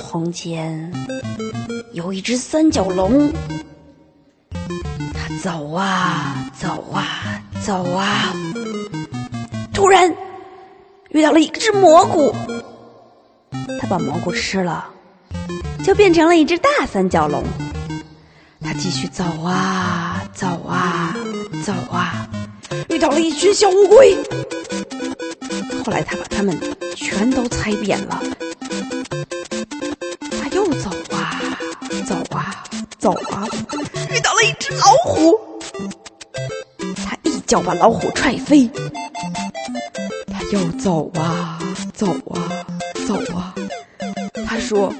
从前有一只三角龙，它走啊走啊走啊，突然遇到了一只蘑菇，它把蘑菇吃了，就变成了一只大三角龙。它继续走啊走啊走啊，遇到了一群小乌龟。后来它把它们全都踩扁了。走啊，遇到了一只老虎。他一脚把老虎踹飞。他又走啊走啊走啊，他说：“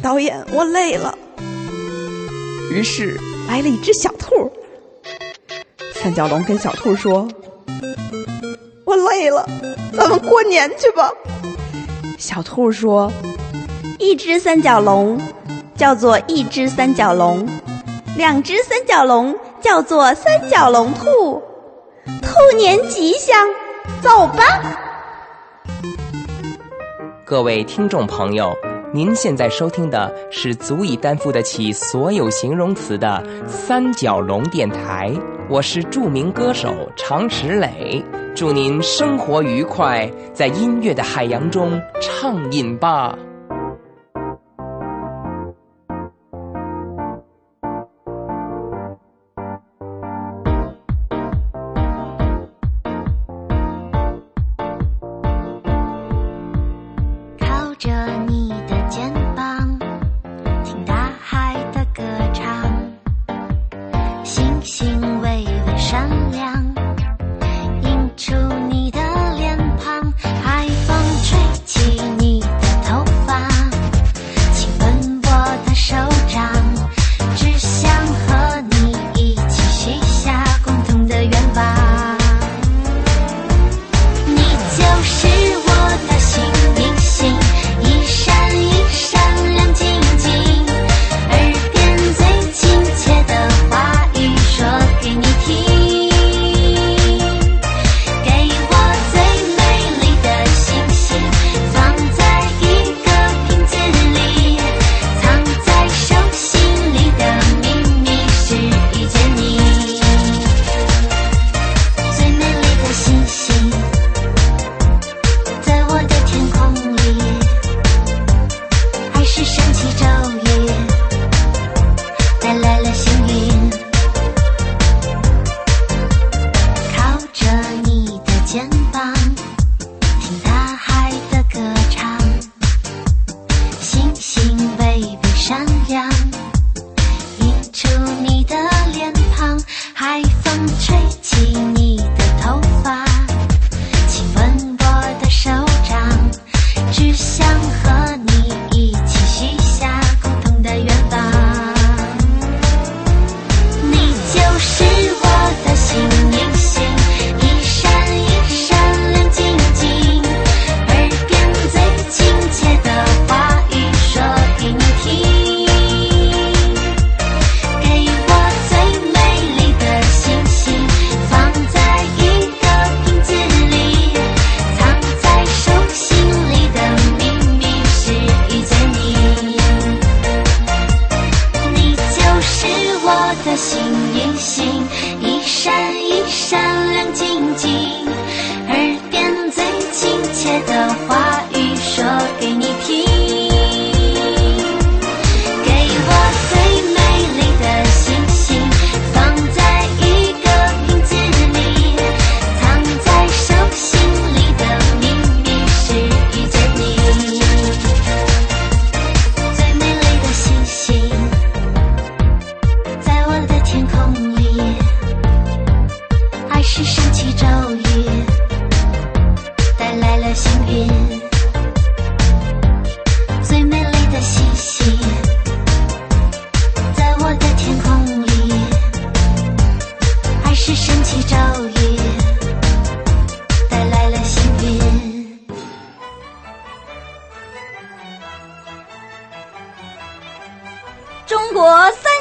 导演，我累了。”于是来了一只小兔。三角龙跟小兔说：“我累了。”咱们过年去吧。小兔说：“一只三角龙叫做一只三角龙，两只三角龙叫做三角龙兔，兔年吉祥，走吧。”各位听众朋友，您现在收听的是足以担负得起所有形容词的三角龙电台，我是著名歌手常石磊。祝您生活愉快，在音乐的海洋中畅饮吧。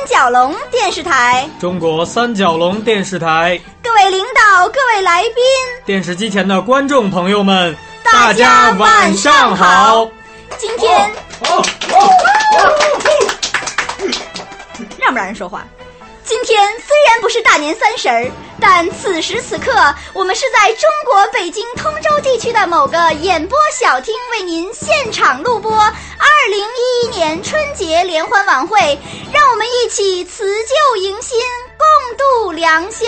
角龙电视台，中国三角龙电视台，各位领导，各位来宾，电视机前的观众朋友们，大家晚上好。今天让不让人说话？今天虽然不是大年三十儿，但此时此刻，我们是在中国北京通州地区的某个演播小厅为您现场录播二零一一年春节联欢晚会，让我们一起辞旧迎新，共度良宵。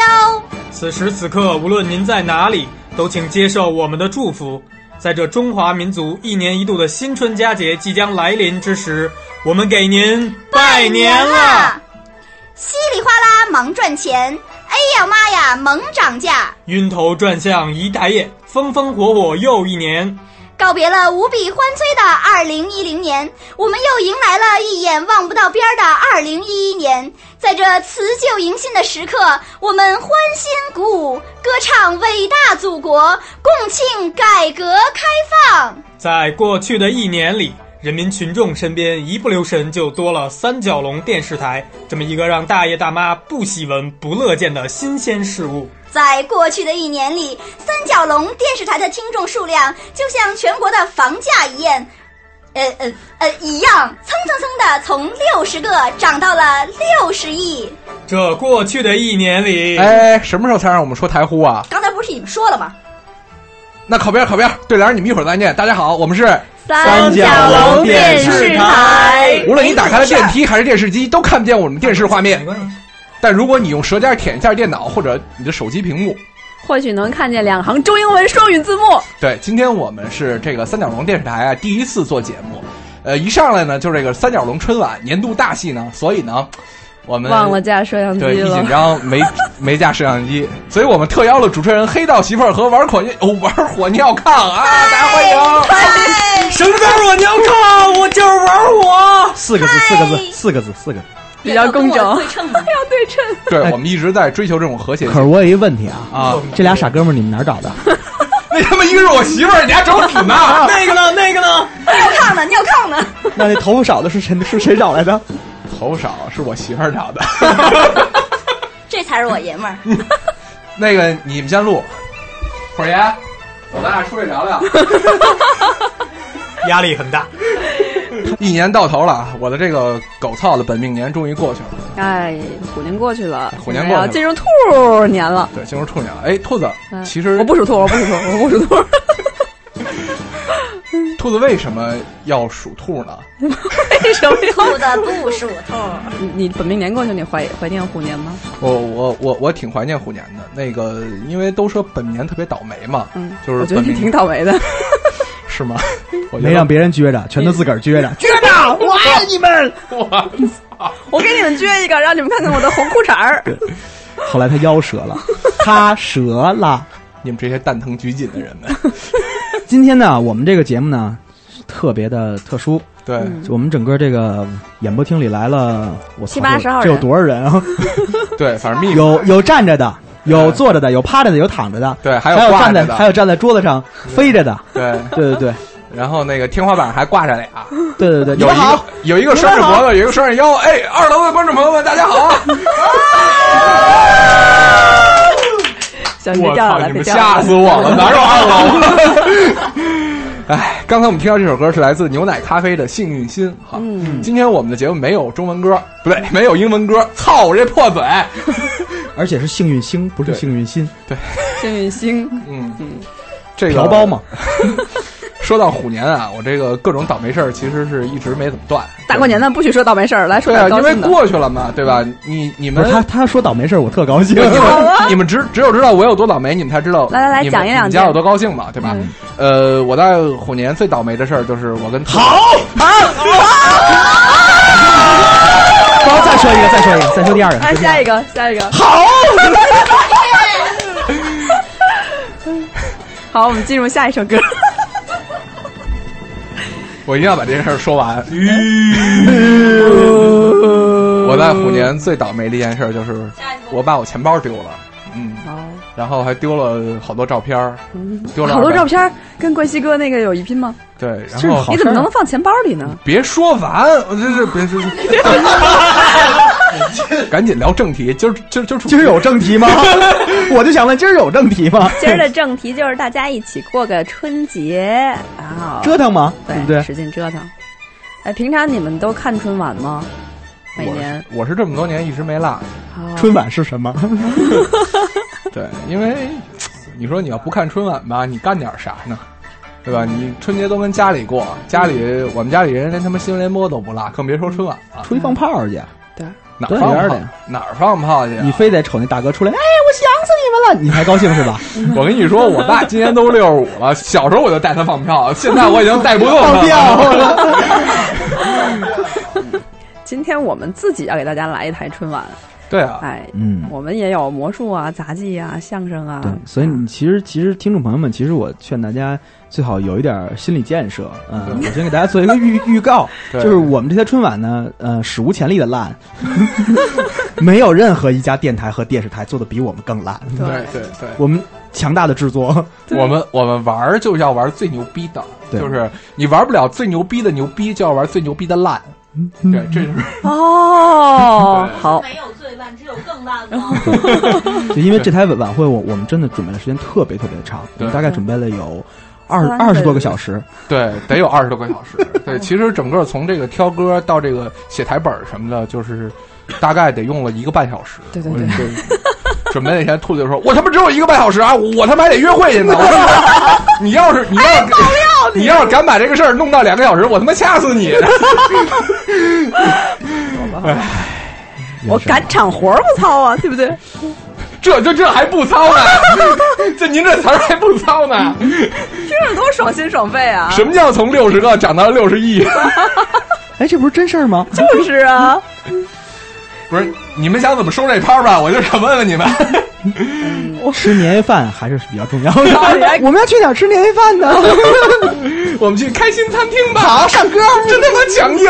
此时此刻，无论您在哪里，都请接受我们的祝福。在这中华民族一年一度的新春佳节即将来临之时，我们给您拜年啦！稀里哗啦忙赚钱，哎呀妈呀猛涨价，晕头转向一大夜，风风火火又一年。告别了无比欢催的二零一零年，我们又迎来了一眼望不到边儿的二零一一年。在这辞旧迎新的时刻，我们欢欣鼓舞，歌唱伟大祖国，共庆改革开放。在过去的一年里。人民群众身边一不留神就多了三角龙电视台这么一个让大爷大妈不喜闻不乐见的新鲜事物。在过去的一年里，三角龙电视台的听众数量就像全国的房价一样，呃呃呃一样，蹭蹭蹭的从六十个涨到了六十亿。这过去的一年里，哎，什么时候才让我们说台呼啊？刚才不是你们说了吗？那靠边靠边，对联你们一会儿再念。大家好，我们是。三角龙电视台。无论你打开了电梯还是电视机，都看不见我们电视画面。但如果你用舌尖舔一下电脑或者你的手机屏幕，或许能看见两行中英文双语字幕。对，今天我们是这个三角龙电视台啊，第一次做节目。呃，一上来呢，就是这个三角龙春晚年度大戏呢，所以呢。我们忘了架摄像机了，对，一紧张没 没架摄像机，所以我们特邀了主持人黑道媳妇儿和玩火尿哦玩火尿炕啊，大家欢迎！什么叫火尿炕？我就是玩火，四个字，四个字，四个字，四个字，比较工整，要对称，要对称。对，我们一直在追求这种和谐。可是我有一个问题啊啊，这俩傻哥们儿你们哪儿找的？那他妈一个是我媳妇儿，你还找死呢？那个呢？那个呢？尿炕呢？尿炕呢？那那头发少的是谁？是谁找来的？头少是我媳妇儿找的，这才是我爷们儿。那个你们先录，虎爷，走，咱俩出去聊聊。压力很大，一年到头了，我的这个狗操的本命年终于过去了。哎，虎年过去了，虎年过去了，进入兔年了。对，进入兔年了。哎，兔子，其实我不属兔，我不属兔，我不属兔。兔子为什么要属兔呢？为什么兔子不属兔？你你本命年过去，你怀怀念虎年吗？我我我我挺怀念虎年的。那个，因为都说本年特别倒霉嘛，嗯，就是我觉得你挺倒霉的，是吗？没让别人撅着，全都自个儿撅着，撅着！我爱你们！我操！我给你们撅一个，让你们看看我的红裤衩儿。后来他腰折了，他折了。你们这些蛋疼拘谨的人们。今天呢，我们这个节目呢，特别的特殊。对，我们整个这个演播厅里来了，我七八十号人，这有多少人啊？对，反正有有站着的，有坐着的，有趴着的，有躺着的。对，还有站在，还有站在桌子上飞着的。对，对对对。然后那个天花板还挂着俩。对对对，有一个有一个拴着脖子，有一个拴着腰。哎，二楼的观众朋友们，大家好。我操！你们吓死我了，哪有二楼？哎，刚才我们听到这首歌是来自牛奶咖啡的《幸运心》哈。嗯，今天我们的节目没有中文歌，不对，没有英文歌。操，我这破嘴！而且是幸运星，不是幸运心。对，幸运星。嗯嗯，这个调包嘛。说到虎年啊，我这个各种倒霉事儿其实是一直没怎么断。大过年的不许说倒霉事儿，来说点高兴的。因为过去了嘛，对吧？你你们他他说倒霉事儿，我特高兴。你们 只只有知道我有多倒霉，你们才知道。来来来，讲一讲，你家有多高兴嘛，对吧？呃，我在虎年最倒霉的事儿就是我跟好 啊，好，再说一个，再说一个，再说第二个，来下一个，下一个，好。好，我们进入下一首歌。我一定要把这件事说完。我在虎年最倒霉的一件事就是，我把我钱包丢了。嗯，然后还丢了好多照片儿，丢了好多照片儿，跟冠希哥那个有一拼吗？对，然后你怎么能放钱包里呢？别说完，这这是别说。赶紧聊正题，今儿今儿今儿今儿有正题吗？我就想问，今儿有正题吗？今儿的正题就是大家一起过个春节，然 后折腾吗？对不对？使劲折腾。哎，平常你们都看春晚吗？每我年是我是这么多年一直没落。啊春晚是什么？对，因为你说你要不看春晚吧，你干点啥呢？对吧？你春节都跟家里过，家里我们家里人连他妈新闻联播都不落，更别说春晚了。出去放炮去，哪儿放炮？哪儿放炮去啊？你非得瞅那大哥出来，哎，我想死你们了，你还高兴是吧？我跟你说，我爸今年都六十五了，小时候我就带他放炮，现在我已经带不动他了。今天我们自己要给大家来一台春晚，对啊，哎，嗯，我们也有魔术啊、杂技啊、相声啊，对，所以你其实其实听众朋友们，其实我劝大家最好有一点心理建设。嗯，我先给大家做一个预预告，对。就是我们这些春晚呢，呃，史无前例的烂，没有任何一家电台和电视台做的比我们更烂。对。对对，我们强大的制作，我们我们玩儿就要玩最牛逼的，对。就是你玩不了最牛逼的牛逼，就要玩最牛逼的烂。对，这就是。哦，好，没有最烂，只有更烂吗？就因为这台晚会，我我们真的准备的时间特别特别长，我们对大概准备了有二二十多个小时。对，得有二十多个小时。对，其实整个从这个挑歌到这个写台本什么的，就是大概得用了一个半小时。对对对我准备那天，兔子就说：“我他妈只有一个半小时啊，我他妈还得约会去呢。”我说：“你要是你要是你要是敢把这个事儿弄到两个小时，我他妈掐死你！” 我赶场活儿不糙啊，对不对？这这这还不糙呢？这您这词儿还不糙呢？听着多爽心爽肺啊！什么叫从六十个涨到六十亿？哎，这不是真事儿吗？就是啊，不是，你们想怎么收这摊儿吧？我就想问问你们。吃年夜饭还是比较重要的。我们要去哪儿吃年夜饭呢？我们去开心餐厅吧。好，唱歌，真他妈强硬。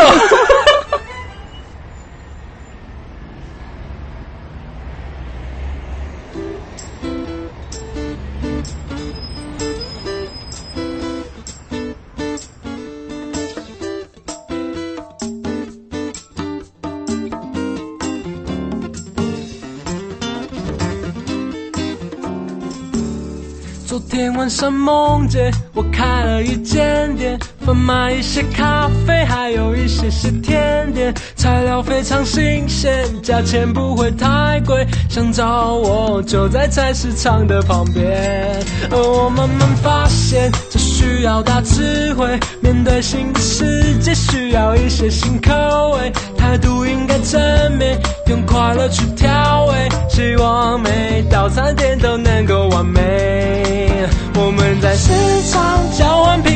晚上梦见我开了一间店，贩卖一些咖啡，还有一些些甜点，材料非常新鲜，价钱不会太贵。想找我就在菜市场的旁边。而我慢慢发现，这需要大智慧，面对新的世界需要一些新口味，态度应该正面，用快乐去调味，希望每道餐点都能够完美。我们在市场交换苹果，可能还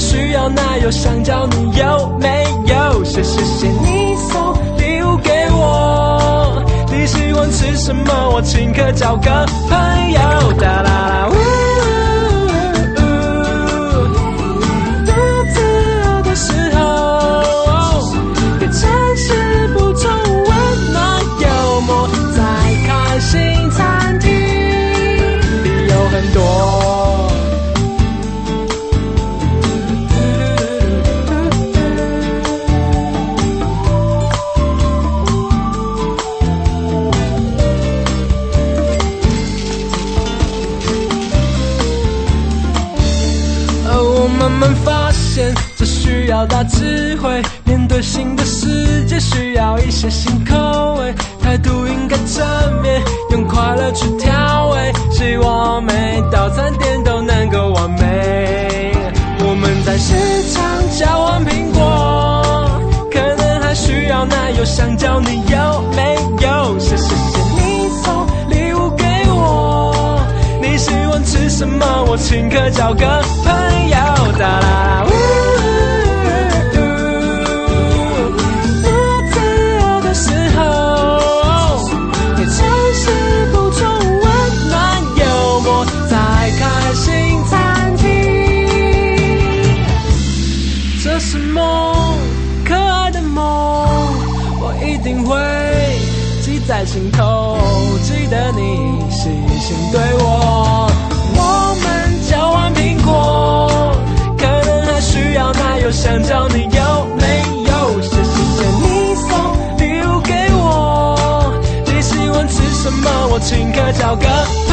需要奶油、香蕉，你有没有？谢谢谢你送礼物给我，你喜欢吃什么？我请客交个朋友。哒啦啦，需要大智慧。面对新的世界，需要一些新口味，态度应该正面，用快乐去调味。希望每道餐点都能够完美。我们在市场交换苹果，可能还需要奶油、香蕉，你有没有？谢谢谢你送礼物给我，你喜欢吃什么？我请客交个朋友。哒啦找个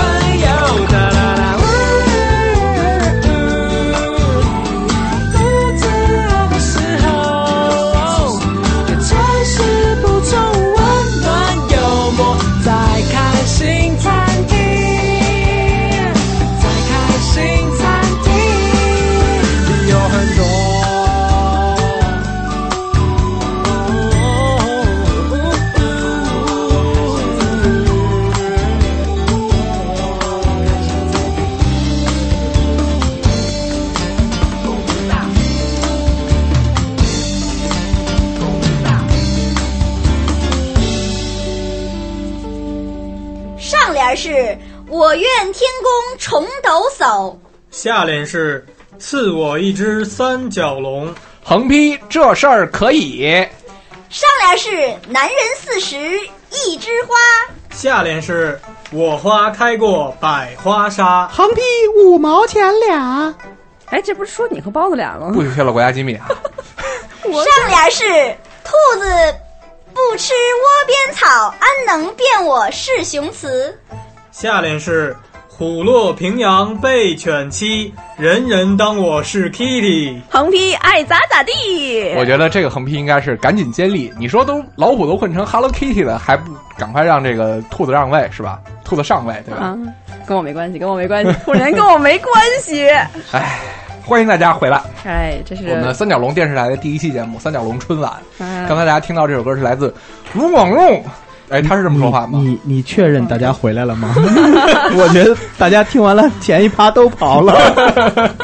下联是赐我一只三角龙，横批这事儿可以。上联是男人四十一枝花，下联是我花开过百花杀，横批五毛钱俩。哎，这不是说你和包子俩吗？不许泄露国家机密啊！上联是兔子不吃窝边草，安能辨我是雄雌？下联是虎落平阳被犬欺，人人当我是 Kitty。横批爱咋咋地。我觉得这个横批应该是赶紧接力。你说都老虎都混成 Hello Kitty 了，还不赶快让这个兔子让位是吧？兔子上位对吧？啊，跟我没关系，跟我没关系，兔年跟我没关系。哎，欢迎大家回来。哎，这是我们三角龙电视台的第一期节目《三角龙春晚》。嗯刚才大家听到这首歌是来自卢广仲，哎，他是这么说话吗？你你确认大家回来了吗？我觉得大家听完了前一趴都跑了。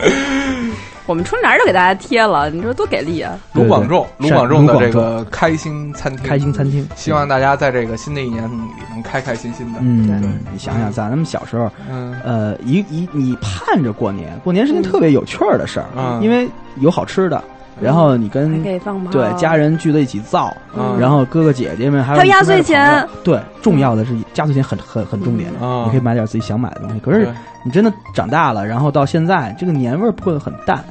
我们春联都给大家贴了，你说多给力啊！卢广仲，卢广仲的这个开心餐厅，开心餐厅，希望大家在这个新的一年里能开开心心的。嗯对，你想想，咱们小时候，嗯呃，一一你盼着过年，过年是件特别有趣儿的事儿，嗯因为有好吃的，然后你跟对家人聚在一起造，嗯然后哥哥姐姐们还有还有压岁钱，对，重要的是压岁钱很很很重点你可以买点自己想买的东西。可是你真的长大了，然后到现在，这个年味儿会很淡，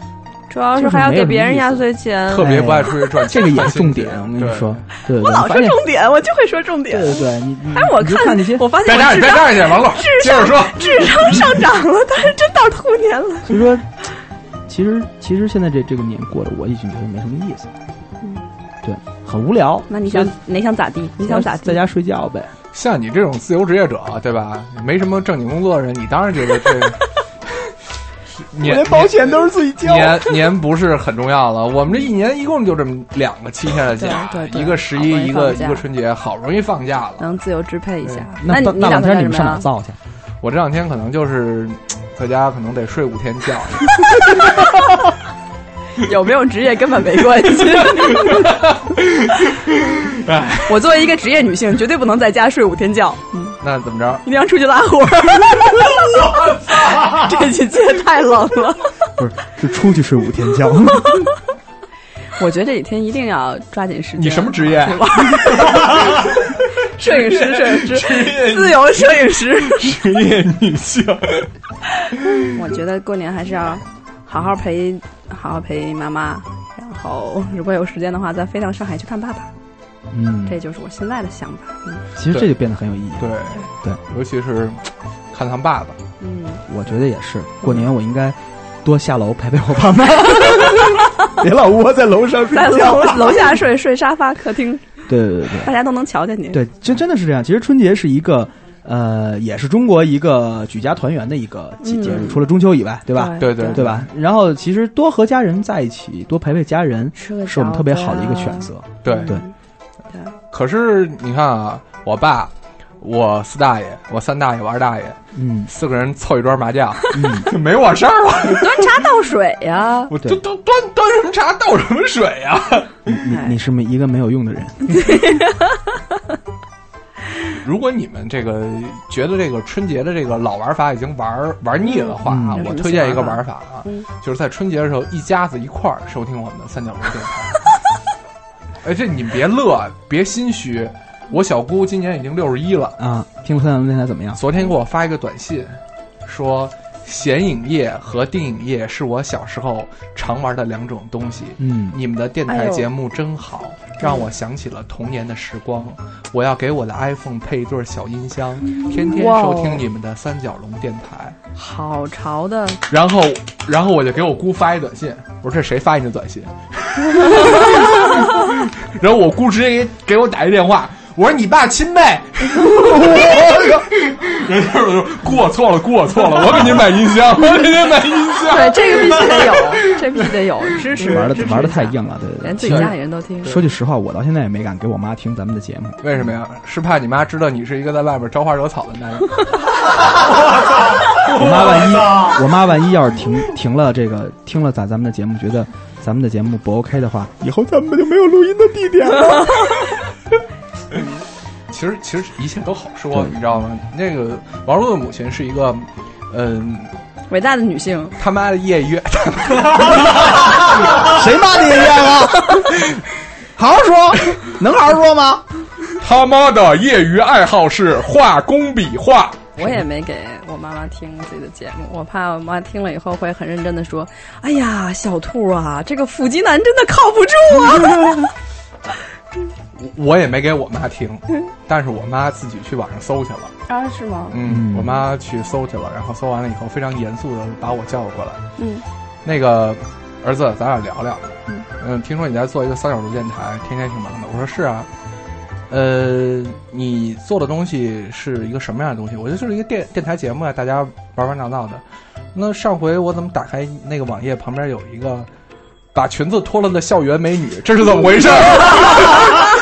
主要是还要给别人压岁钱。特别不爱出去赚钱，这个也是重点。我跟你说，对对对，我老说重点，我就会说重点。对对对，你你哎，我看那些，我发现别站着，别我智商站着去，王璐，接着说。智商上涨了，但是真到兔年了。所以说，其实其实现在这这个年过的，我已经觉得没什么意思，嗯对，很无聊。那你想你想咋地？你想咋地？在家睡觉呗？像你这种自由职业者，对吧？没什么正经工作的人，你当然觉得这个 年险都是自己交年年不是很重要了。我们这一年一共就这么两个七天的假，一个十一，一个一个春节，好不容易放假了。能自由支配一下。那你大大冷天你们？上哪造去？我这两天可能就是在家，可能得睡五天觉。有没有职业根本没关系。我作为一个职业女性，绝对不能在家睡五天觉，嗯那怎么着？一定要出去拉活儿。这季节太冷了，不是，是出去睡五天觉。我觉得这几天一定要抓紧时间。你什么职业？摄影师，摄影师，自由摄影师。职业女性。我觉得过年还是要好好陪，好好陪妈妈，然后如果有时间的话，再飞到上海去看爸爸。嗯，这就是我现在的想法。嗯其实这就变得很有意义。对对，尤其是看看爸爸。嗯，我觉得也是，过年我应该多下楼陪陪我爸妈，别老窝在楼上睡在觉。楼楼下睡，睡沙发、客厅，对对对大家都能瞧见你。对，真真的是这样。其实春节是一个。呃，也是中国一个举家团圆的一个节节日，嗯除了中秋以外，对吧？对对对吧？然后其实多和家人在一起，多陪陪家人，是我们特别好的一个选择。对。对。可是你看啊，我爸、我四大爷、我三大爷、我二大爷，嗯。四个人凑一桌麻将，嗯，就 没我事儿了。端茶倒水呀、我就端端端什么茶倒什么水呀、你你你是没一个没有用的人。如果你们这个觉得这个春节的这个老玩法已经玩玩腻了的话啊，嗯我推荐一个玩法啊，嗯就是在春节的时候一家子一块儿收听我们的三角龙电台。哎，这你们别乐，别心虚。我小姑今年已经六十一了，啊，听三角龙电台怎么样？昨天给我发一个短信，说显影液和定影液是我小时候常玩的两种东西。嗯，你们的电台节目真好，让我想起了童年的时光。我要给我的 iPhone 配一对小音箱，天天收听你们的三角龙电台。好潮的，然后，然后我就给我姑发一短信，我说这谁发你的短信？然后我姑直接给给我打一电话，我说你爸亲妹。人家说过错了，过错了，我给您买音箱，我给您买音箱。对，这个必须得有，这必须得有 支持，玩的玩的太硬了，对对对。连自己家里人都听。说句实话，我到现在也没敢给我妈听咱们的节目。为什么呀？是怕你妈知道你是一个在外边招花惹草的男人。我妈万一我妈万一要是停停了这个听了咱咱们的节目，觉得咱们的节目不 OK 的话，以后咱们就没有录音的地点了。其实其实一切都好说，你知道吗？那个王璐的母亲是一个，嗯，伟大的女性，他妈的业余，谁骂你一样啊？好好说，能好好说吗？他妈的业余爱好是画工笔画。我也没给我妈妈听自己的节目，我怕我妈听了以后会很认真的说：“哎呀，小兔啊，这个腹肌男真的靠不住啊。”我也没给我妈听，但是我妈自己去网上搜去了。啊，是吗？嗯，我妈去搜去了，然后搜完了以后，非常严肃的把我叫过来。嗯，那个儿子，咱俩聊聊。嗯嗯，听说你在做一个三角洲电台，天天挺忙的。我说是啊。呃，你做的东西是一个什么样的东西？我觉得就是一个电电台节目啊，大家玩玩闹闹的。那上回我怎么打开那个网页，旁边有一个把裙子脱了的校园美女，这是怎么回事？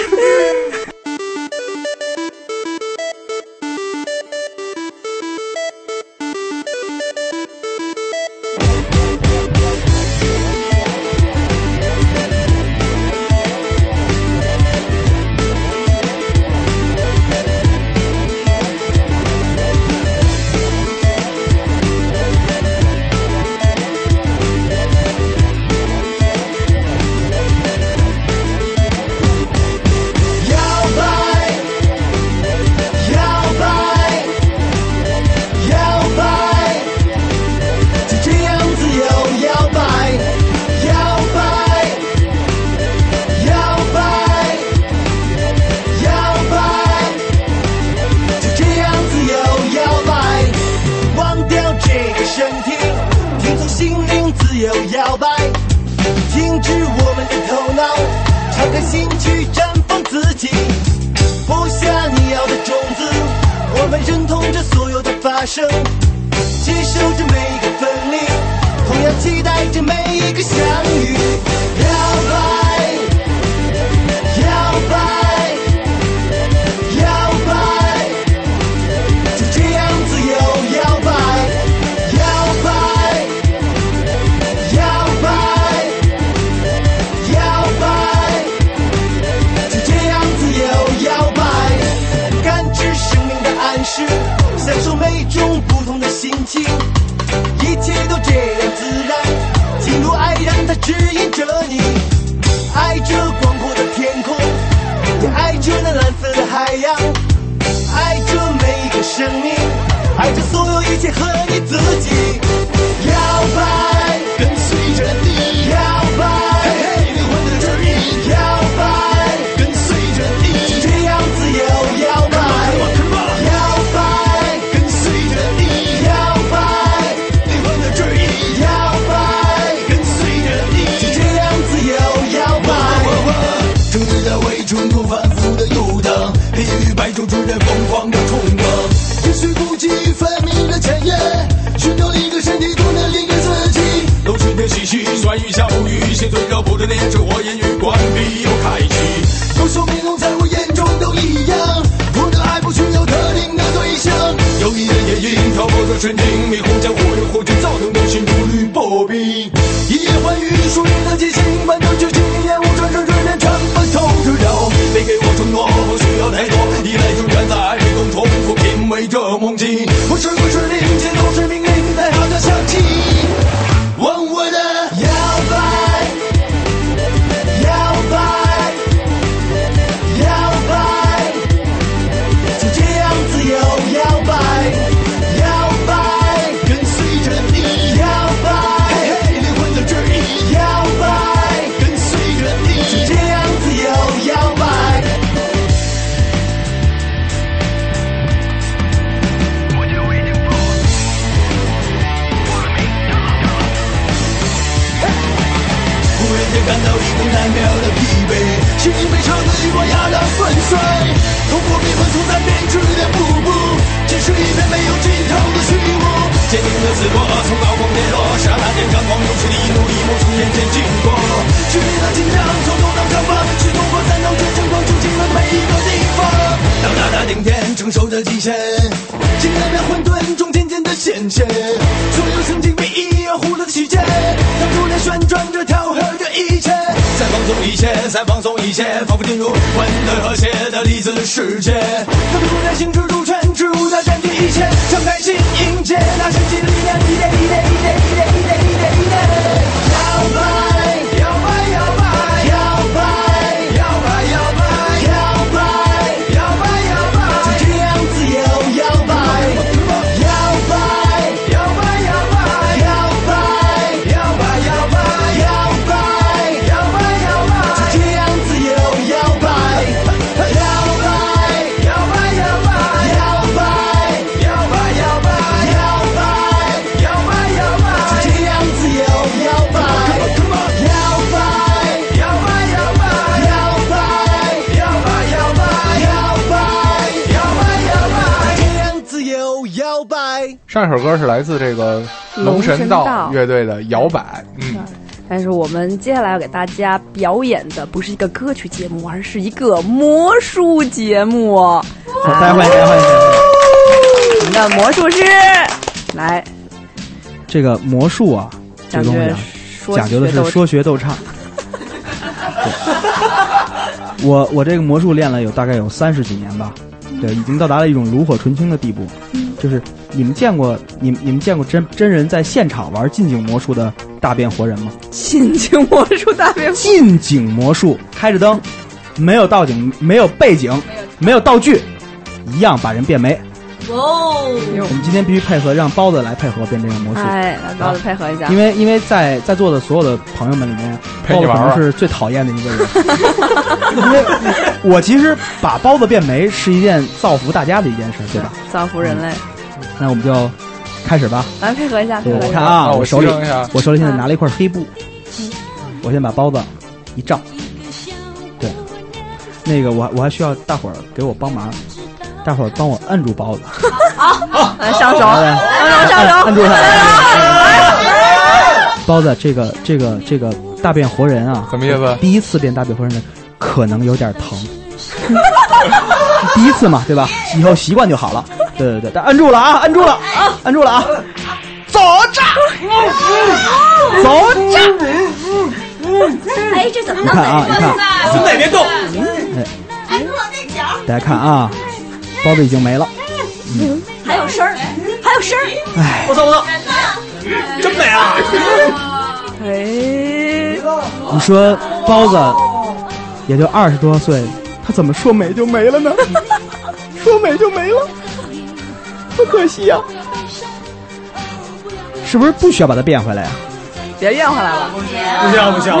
生命，爱着所有一切和你自己。神经迷糊，江湖人，红军造成内心如履薄冰。一言欢愉，一说的激情，半段剧情，烟雾转瞬之间全被透着瞧。没给我承诺，不需要太多依赖，就站在黑洞，重复品味这梦境。我是不是林间。追，透过迷魂从那边，只愿步步，仅剩一片没有尽头的虚无。坚定的自我，从高空跌落，刹那间张狂，勇士的努一梦从眼前经过。剧烈的紧张，从头到长放，去突破战斗，见证光，住进了每一个地方。到达了顶点，承受着极限，经那片混沌中渐渐的显现，所有曾经被遗忘糊了的细节，当初在旋转着跳和着一切。再放松一些，再放松一些，仿佛进入混沌和谐的粒子世界。上一首歌是来自这个龙神道乐队的《摇摆》，嗯，但是我们接下来要给大家表演的不是一个歌曲节目，而是一个魔术节目。好，大家欢迎，大家欢迎。我们的魔术师来这个魔术啊，这讲究个东西啊，讲究的是说学逗唱。我我这个魔术练了有大概有三十几年吧，对，已经到达了一种炉火纯青的地步。就是你们见过你们你们见过真真人在现场玩近景魔术的大变活人吗？近景魔术大变近景魔术，开着灯，没有道景，没有背景，没有道具，一样把人变没。哦，我们今天必须配合，让包子来配合变这个魔术。哎，来包子配合一下，因为因为在在座的所有的朋友们里面，包子可能是最讨厌的一个人，因为我其实把包子变没是一件造福大家的一件事，对吧？造福人类，那我们就开始吧。来配合一下，配对，合一下。我看啊，那我手里我手里现在拿了一块黑布，我先把包子一罩，对，那个我我还需要大伙儿给我帮忙，大伙儿帮我摁住包子，来上手，上手，上手，摁住他。包子，这个这个这个大变活人啊，什么意思？第一次变大变活人的可能有点疼，第一次嘛，对吧？以后习惯就好了。对对对，但摁住了啊，摁住了啊，摁住了啊！走着，走着。哎，这怎么弄你看啊，你看，从哪边动？哎，落那角，大家看啊，包子已经没了。还有声儿，还有声儿。哎，我操我操，真美啊！哎，你说包子也就二十多岁，他怎么说没就没了呢？说没就没了，多可惜呀、是不是不需要把它变回来呀、别变回来了，不像不需要。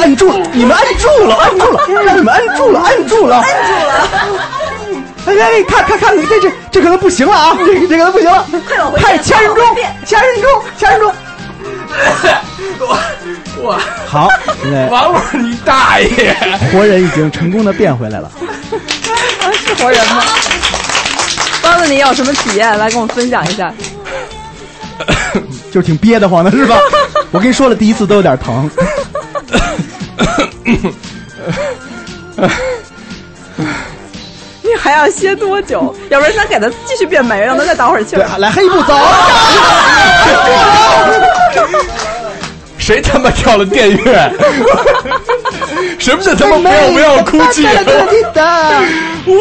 按住了，你们按住了，按住了，让你们按住了，按住了，按住了。哎哎，看看看，这这这可能不行了啊！这这可能不行了，快往回快变掐人中，掐人中，掐人中。我好，现在王璐你大爷！活人已经成功的变回来了。是活人吗？你有什么体验？来跟我们分享一下。就挺憋得慌的是吧？我跟你说了，第一次都有点疼。你还要歇多久？要不然咱给他继续变美，让他再倒会儿气来黑布走。谁他妈跳了电乐？什么叫他妈不要不要哭泣？我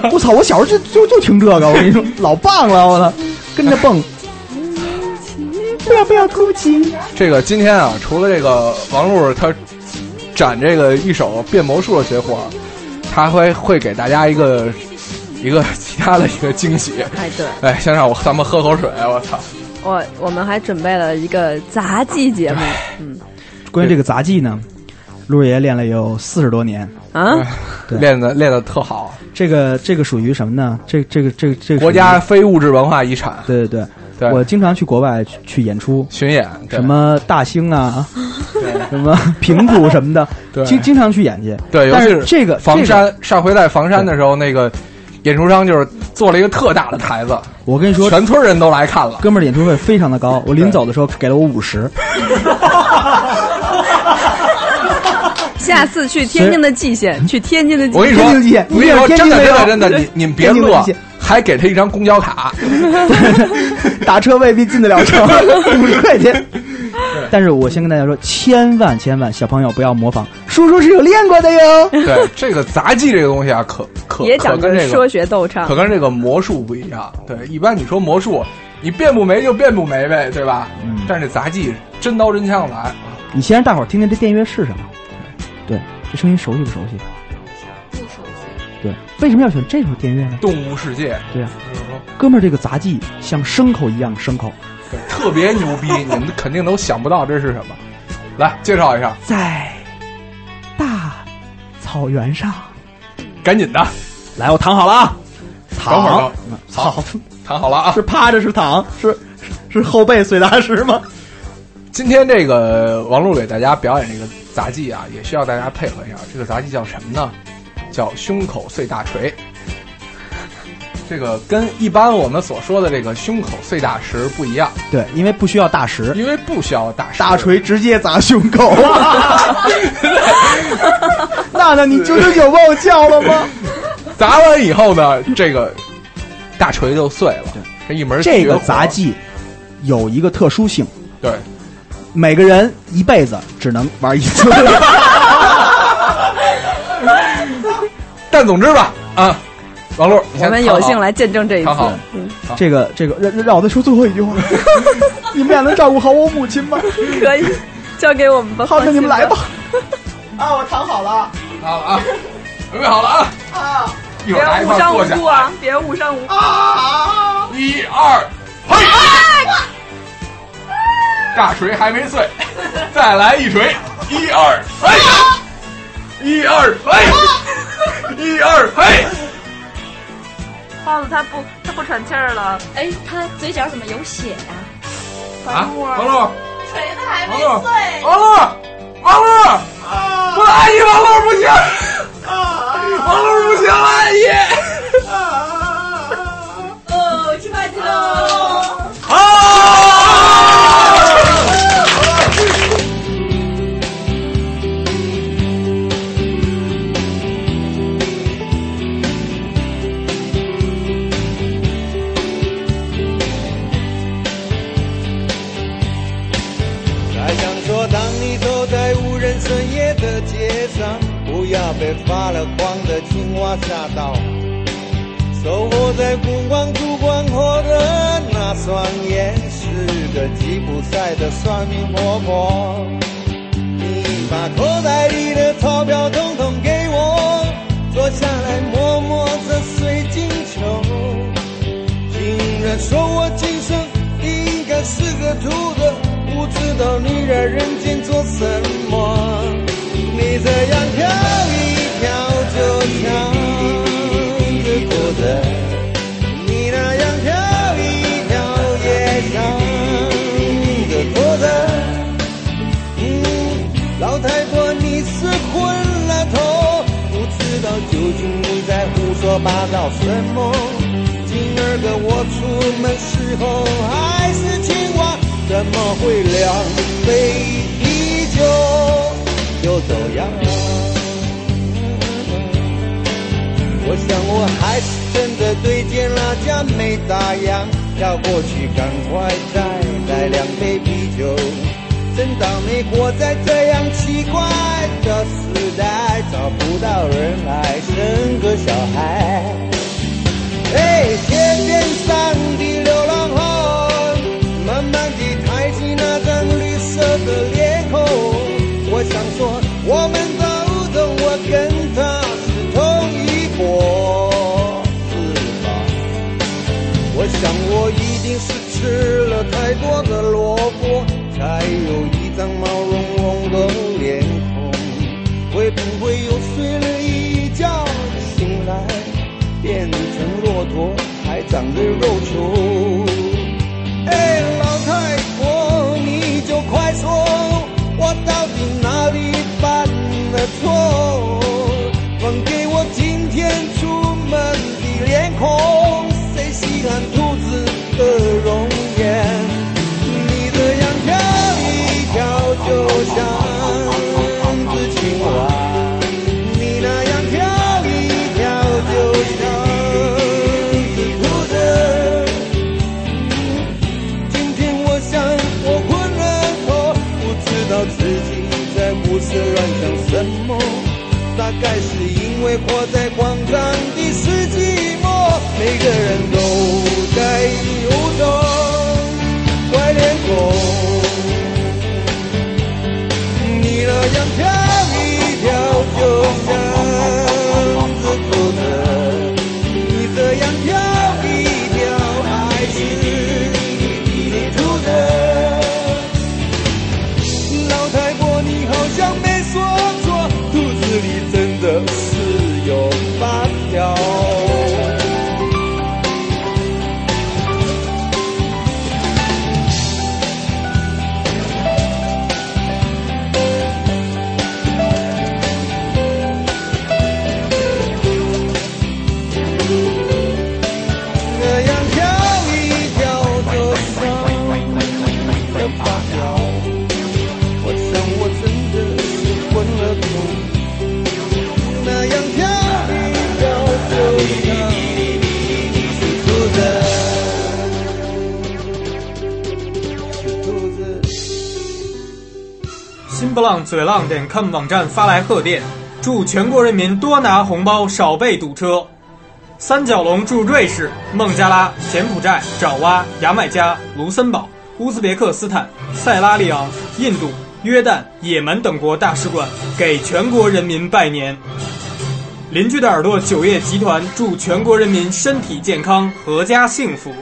操！我操！我小时候就就就听这个，我跟你说，老棒了，我操，跟着蹦。不要不要哭泣。这个今天啊，除了这个王璐他展这个一手变魔术的绝活，他会会给大家一个一个其他的一个惊喜。哎，对，哎，先让我咱们喝口水，我操！我我们还准备了一个杂技节目。嗯关于这个杂技呢，陆爷练了有四十多年。啊，对练的练的特好，这个这个属于什么呢？这这个这个这个国家非物质文化遗产。对对对，对，我经常去国外去去演出，巡演，什么大兴啊，什么平谷什么的，对经经常去演去。对，尤但其是这个这个房山，上回在房山的时候，那个演出商就是做了一个特大的台子，我跟你说，全村人都来看了。哥们儿演出费非常的高，我临走的时候给了我五十。下次去天津的蓟县，去天津的蓟我跟你说，我跟你说，天真的真的真的，你你们别乐还给他一张公交卡。打车未必进得了城，五十块钱。但是我先跟大家说，千万千万小朋友不要模仿，叔叔是有练过的哟。对这个杂技这个东西啊，可可也讲跟这个说学逗唱可。跟这个魔术不一样。对，一般你说魔术，你变不没就变不没呗，对吧？嗯但是这杂技真刀真枪来，你先让大伙儿听听这电乐是什么？对，这声音熟悉不熟悉？不熟悉。对，为什么要选这首电乐呢？动物世界，对呀、哥们儿，这个杂技像牲口一样牲口，对特别牛逼，你们肯定都想不到这是什么。来介绍一下，在大草原上。赶紧的，来，我躺好了啊，等会儿躺呢，好，躺好了啊是。趴着是躺是是是后背碎大石吗？今天这个王璐给大家表演这个杂技啊，也需要大家配合一下。这个杂技叫什么呢？叫胸口碎大锤。这个跟一般我们所说的这个胸口碎大石不一样，对，因为不需要大石，因为不需要大石。大锤直接砸胸口。娜娜，你九九九帮我叫了吗？砸完以后呢，这个大锤就碎了。这一门这个杂技有一个特殊性，对，每个人一辈子只能玩一次。但总之吧，啊，王璐，你我们有幸来见证这一次。嗯，这个这个，让让让我再说最后一句话，你们俩能照顾好我母亲吗？可以交给我们吧。好，那你们来吧。。啊，我躺好了。好了啊，准备好了啊，啊一会儿大家一别误伤无辜啊！别误伤无辜。啊！一二，嘿！大锤还没碎，再来一锤，一二，嘿！一二，嘿！一二，嘿！胖子他不，他不喘气儿了。哎，他嘴角怎么有血呀、啊，王璐，锤子还没碎，王璐，王璐，我的阿姨，王璐不行，王璐不行，阿姨。浪嘴浪点 com 网站发来贺电，祝全国人民多拿红包，少被堵车。三角龙驻瑞士、孟加拉、柬埔寨、爪哇、牙买加、卢森堡、乌兹别克斯坦、塞拉利昂、印度、约旦、也门等国大使馆给全国人民拜年。邻居的耳朵酒业集团祝全国人民身体健康、阖家幸福。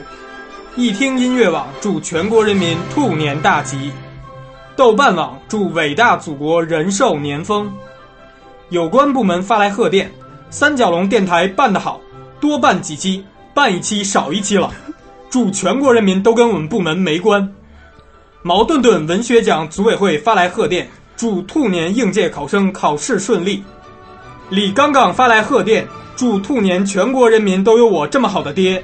一听音乐网祝全国人民兔年大吉。豆瓣网祝伟大祖国人寿年丰。有关部门发来贺电：三角龙电台办得好，多办几期，办一期少一期了。祝全国人民都跟我们部门没关。毛顿顿文学奖组委会发来贺电，祝兔年应届考生考试顺利。李刚刚发来贺电，祝兔年全国人民都有我这么好的爹。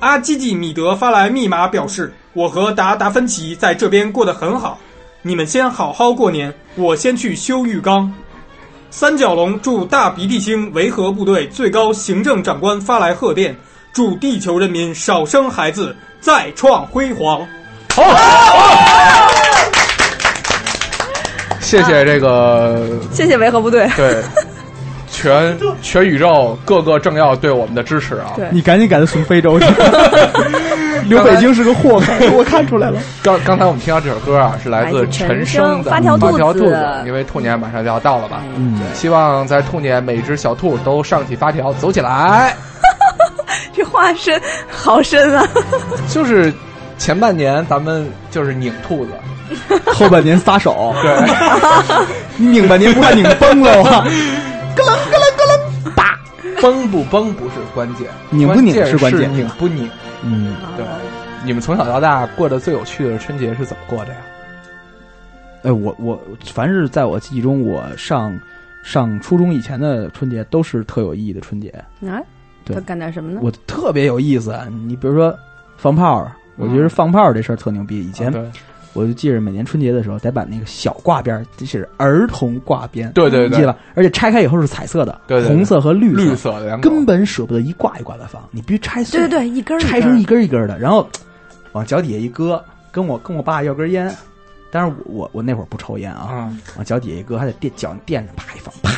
阿基基米德发来密码表示，我和达达芬奇在这边过得很好，你们先好好过年，我先去修浴缸。三角龙祝大鼻涕星维和部队最高行政长官发来贺电，祝地球人民少生孩子，再创辉煌。好谢谢这个，谢谢维和部队。对，全全宇宙各个政要对我们的支持啊！你赶紧给他送非洲去。留北京是个祸害，我看出来了。刚刚才我们听到这首歌啊，是来自陈陈升升的发条兔子发条兔子，因为兔年马上就要到了吧，嗯，希望在兔年每只小兔都上起发条，走起来。这话深好深啊！就是前半年咱们就是拧兔子，后半年撒手，对，拧半年不怕拧崩了啊！崩不崩不是关键，拧不拧是关键拧不拧。嗯，对，你们从小到大过的最有趣的春节是怎么过的呀？哎，我我凡是在我记忆中，我上上初中以前的春节都是特有意义的春节。啊，对他干点什么呢？我特别有意思，你比如说放炮，我觉得放炮这事儿特牛逼。以前我就记着每年春节的时候得把那个小挂边儿，这是儿童挂边，对对对记得吧？而且拆开以后是彩色的，对对对。红色和绿绿色的根本舍不得一挂一挂的放，你必须拆碎，对对对，一根儿。拆成一根一根的，然后往脚底下一搁，跟我跟我爸要根烟，但是我我我那会儿不抽烟啊，啊，往脚底下一搁，还得垫脚垫着，啪一放，啪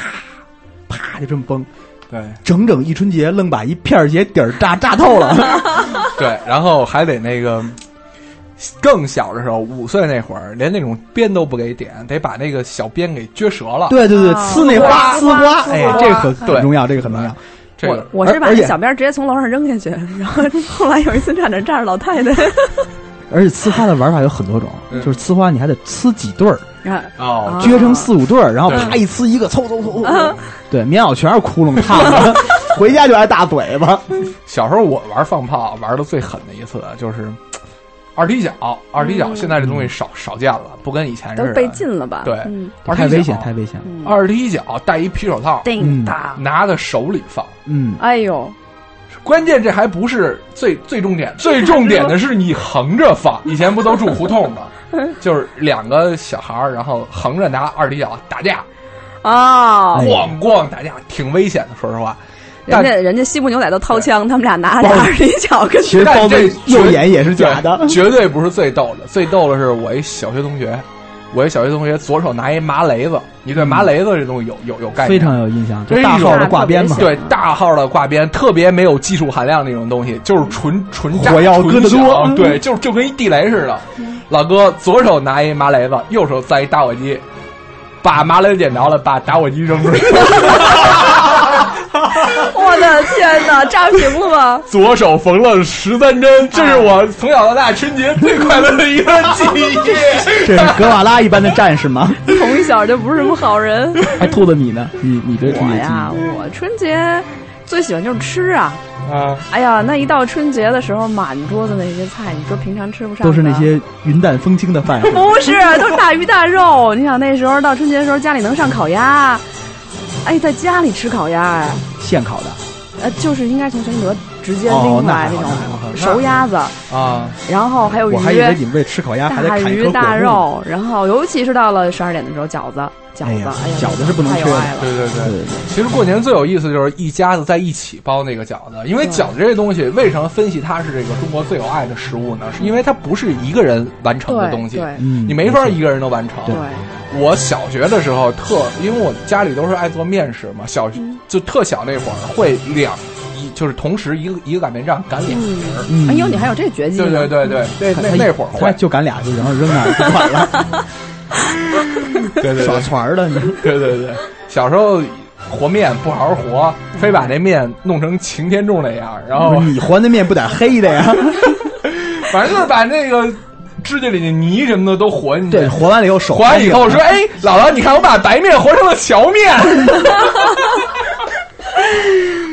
啪就这么崩，对。整整一春节愣把一片儿鞋底儿炸炸透了。对，然后还得那个。更小的时候，五岁那会儿，连那种鞭都不给点，得把那个小鞭给撅折了。对对对，哦呲那花呲呲花，呲哎，这个很很重要，这个很重要。这个我是把那小鞭直接从楼上扔下去，然后后来有一次差点炸着老太太。而且呲花的玩法有很多种，嗯就是呲花你还得呲几对儿，啊哦，撅成四五对儿，然后啪一呲一个，凑凑凑凑凑，对，棉袄全是窟窿烫的，回家就挨大嘴巴。小时候我玩放炮玩的最狠的一次就是二踢脚，二踢脚嗯现在这东西少少见了，不跟以前似的。都被禁了吧？对太危险，太危险了。嗯二踢脚戴一皮手套，叮当，拿在手里放。嗯，哎呦，关键这还不是最最重点，最重点的是你横着放。以前不都住胡同吗？就是两个小孩儿，然后横着拿二踢脚打架，哦，哎咣咣打架，挺危险的。说实话，人家人家西部牛仔都掏枪，他们俩拿着包二踢脚跟其实包但这子右眼也是假的。绝对不是最逗的。最逗的是我一小学同学，我一小学同学左手拿一麻雷子，你对麻雷子这东西有有有概念？非常有印象，这就大号的挂鞭嘛，对，大号的挂鞭，特别没有技术含量那种东西，就是纯纯炸火药纯搁得多对，就就跟一地雷似的。老哥左手拿一麻雷子，右手塞一打火机，把麻雷点着了，把打火机扔出去，我的天哪，炸屏了吗？左手缝了十三针，这是我从小到大春节最快乐的一段记忆。这是格瓦拉一般的战士吗？从小就不是什么好人。还，兔子你呢？你你对春节我呀，我春节最喜欢就是吃啊。啊，哎呀，那一到春节的时候，满桌子那些菜，你说平常吃不上，都是那些云淡风轻的饭。不是，都是大鱼大肉。你想那时候到春节的时候，家里能上烤鸭，哎，在家里吃烤鸭，哎，现烤的，呃，就是应该从全聚德直接哦拎出来那种熟鸭子，啊，然后还有鱼，我还以为你们为吃烤鸭还得大鱼砍一颗果木。大肉，然后尤其是到了十二点的时候，饺子，饺子，饺子是不能缺。对对对。对对对，其实过年最有意思就是一家子在一起包那个饺子，因为饺子这东西为什么分析它是这个中国最有爱的食物呢？是因为它不是一个人完成的东西，你没法一个人都完成。对，我小学的时候特，因为我家里都是爱做面食嘛，小嗯就特小那会儿会两一就是同时一个一个擀面杖擀俩人儿。嗯哎呦，你还有这绝技呢？对对对对，那那那会儿会，就擀俩就行了扔那儿就完了，对对耍对团儿的你。对对对，小时候和面不好好和，非把那面弄成擎天柱那样，然后你和那面不得黑的呀？反正就是把那个指甲里的泥什么的都和进去。对，和完了以后手和完以后说：“哎，姥姥，你看我把白面和成了荞面。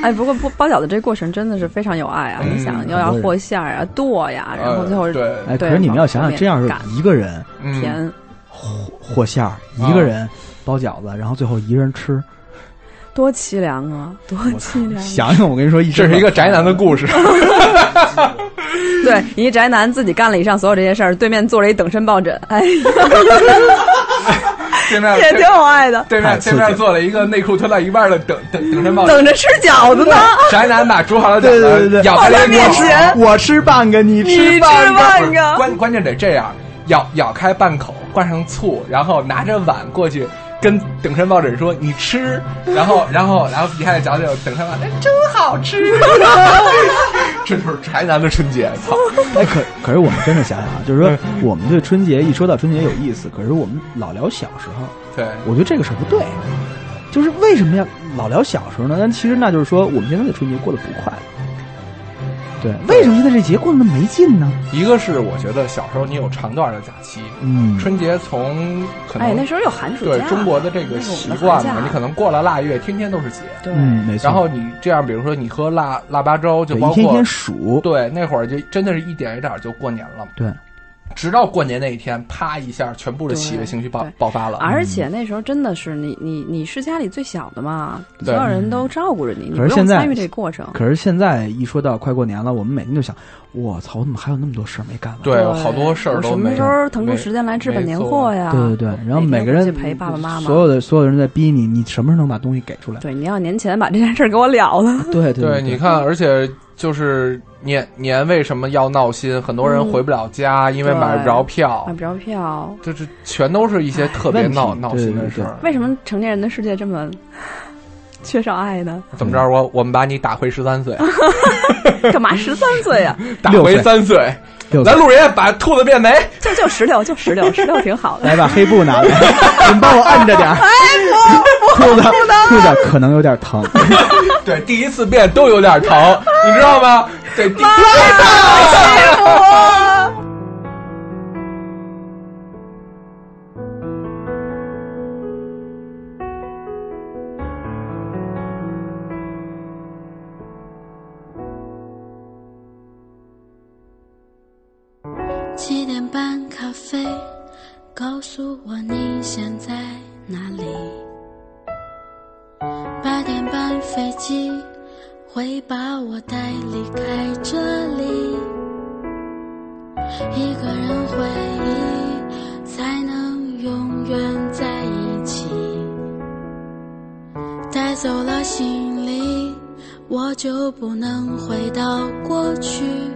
哎，不过包包饺子这过程真的是非常有爱啊！嗯你想，又要和馅儿啊、剁呀，然后最后呃对哎，可是你们要想想，这样是擀一个人嗯甜，和馅儿，一个人包饺子，然后最后一个人吃。多凄凉啊，多凄凉！想想，我跟你说，一这是一个宅男的故事。对，一宅男自己干了以上所有这些事儿，对面坐着一等身抱枕，哎，对面也挺有爱的，对面对面坐了一个内裤脱到一半的等等等身抱枕，等着吃饺子呢。宅男把煮好的饺对对对子对，咬开面前我吃半个，你你吃半吃个。半个，关关键得这样，咬咬开半口，灌上醋，然后拿着碗过去。跟等身抱枕说你吃，然后然后然后底下的饺子有等身抱枕，真好吃。这就是宅男的春节，操！哎，可可是我们真的想想啊，就是说，我们对春节一说到春节有意思，可是我们老聊小时候，对，我觉得这个事儿不对。就是为什么要老聊小时候呢？但其实那就是说，我们现在的春节过得不快乐。对，为什么现在这节过得那么没劲呢？一个是我觉得小时候你有长段的假期，嗯，春节从可能哎，那时候有寒暑假，对中国的这个习惯嘛，你可能过了腊月，天天都是节。对，嗯，没错。然后你这样，比如说你喝腊腊八粥，就包括天天数，对那会儿就真的是一点一点就过年了。对，直到过年那一天，啪一下，全部的喜悦情绪爆爆发了。而且那时候真的是你你你是家里最小的嘛，所有人都照顾着你，你不用参与这过程。可是现在一说到快过年了，我们每天就想，我操，我怎么还有那么多事儿没干完？对，好多事儿都没什么时候腾出时间来置办年货呀？对对对，然后每个人去陪爸爸妈妈，所有的所有人在逼你，你什么时候能把东西给出来？对，你要年前把这件事儿给我了了。对对对，你看，而且就是年年为什么要闹心？很多人回不了家，因为买不着票买，不着票。就是全都是一些特别闹闹心的事儿。为什么成年人的世界这么缺少爱呢？怎么着？我我们把你打回十三岁，干嘛十三岁呀？打回三岁。六咱路爷把兔子变没，就就十六，就十六，十六挺好的。来，把黑布拿来，你帮我按着点儿。哎，不兔子兔子可能有点疼。对，第一次变都有点疼，你知道吗？对，第七诉我你现在哪里？八点半飞机会把我带离开这里，一个人回忆才能永远在一起。带走了行李，我就不能回到过去。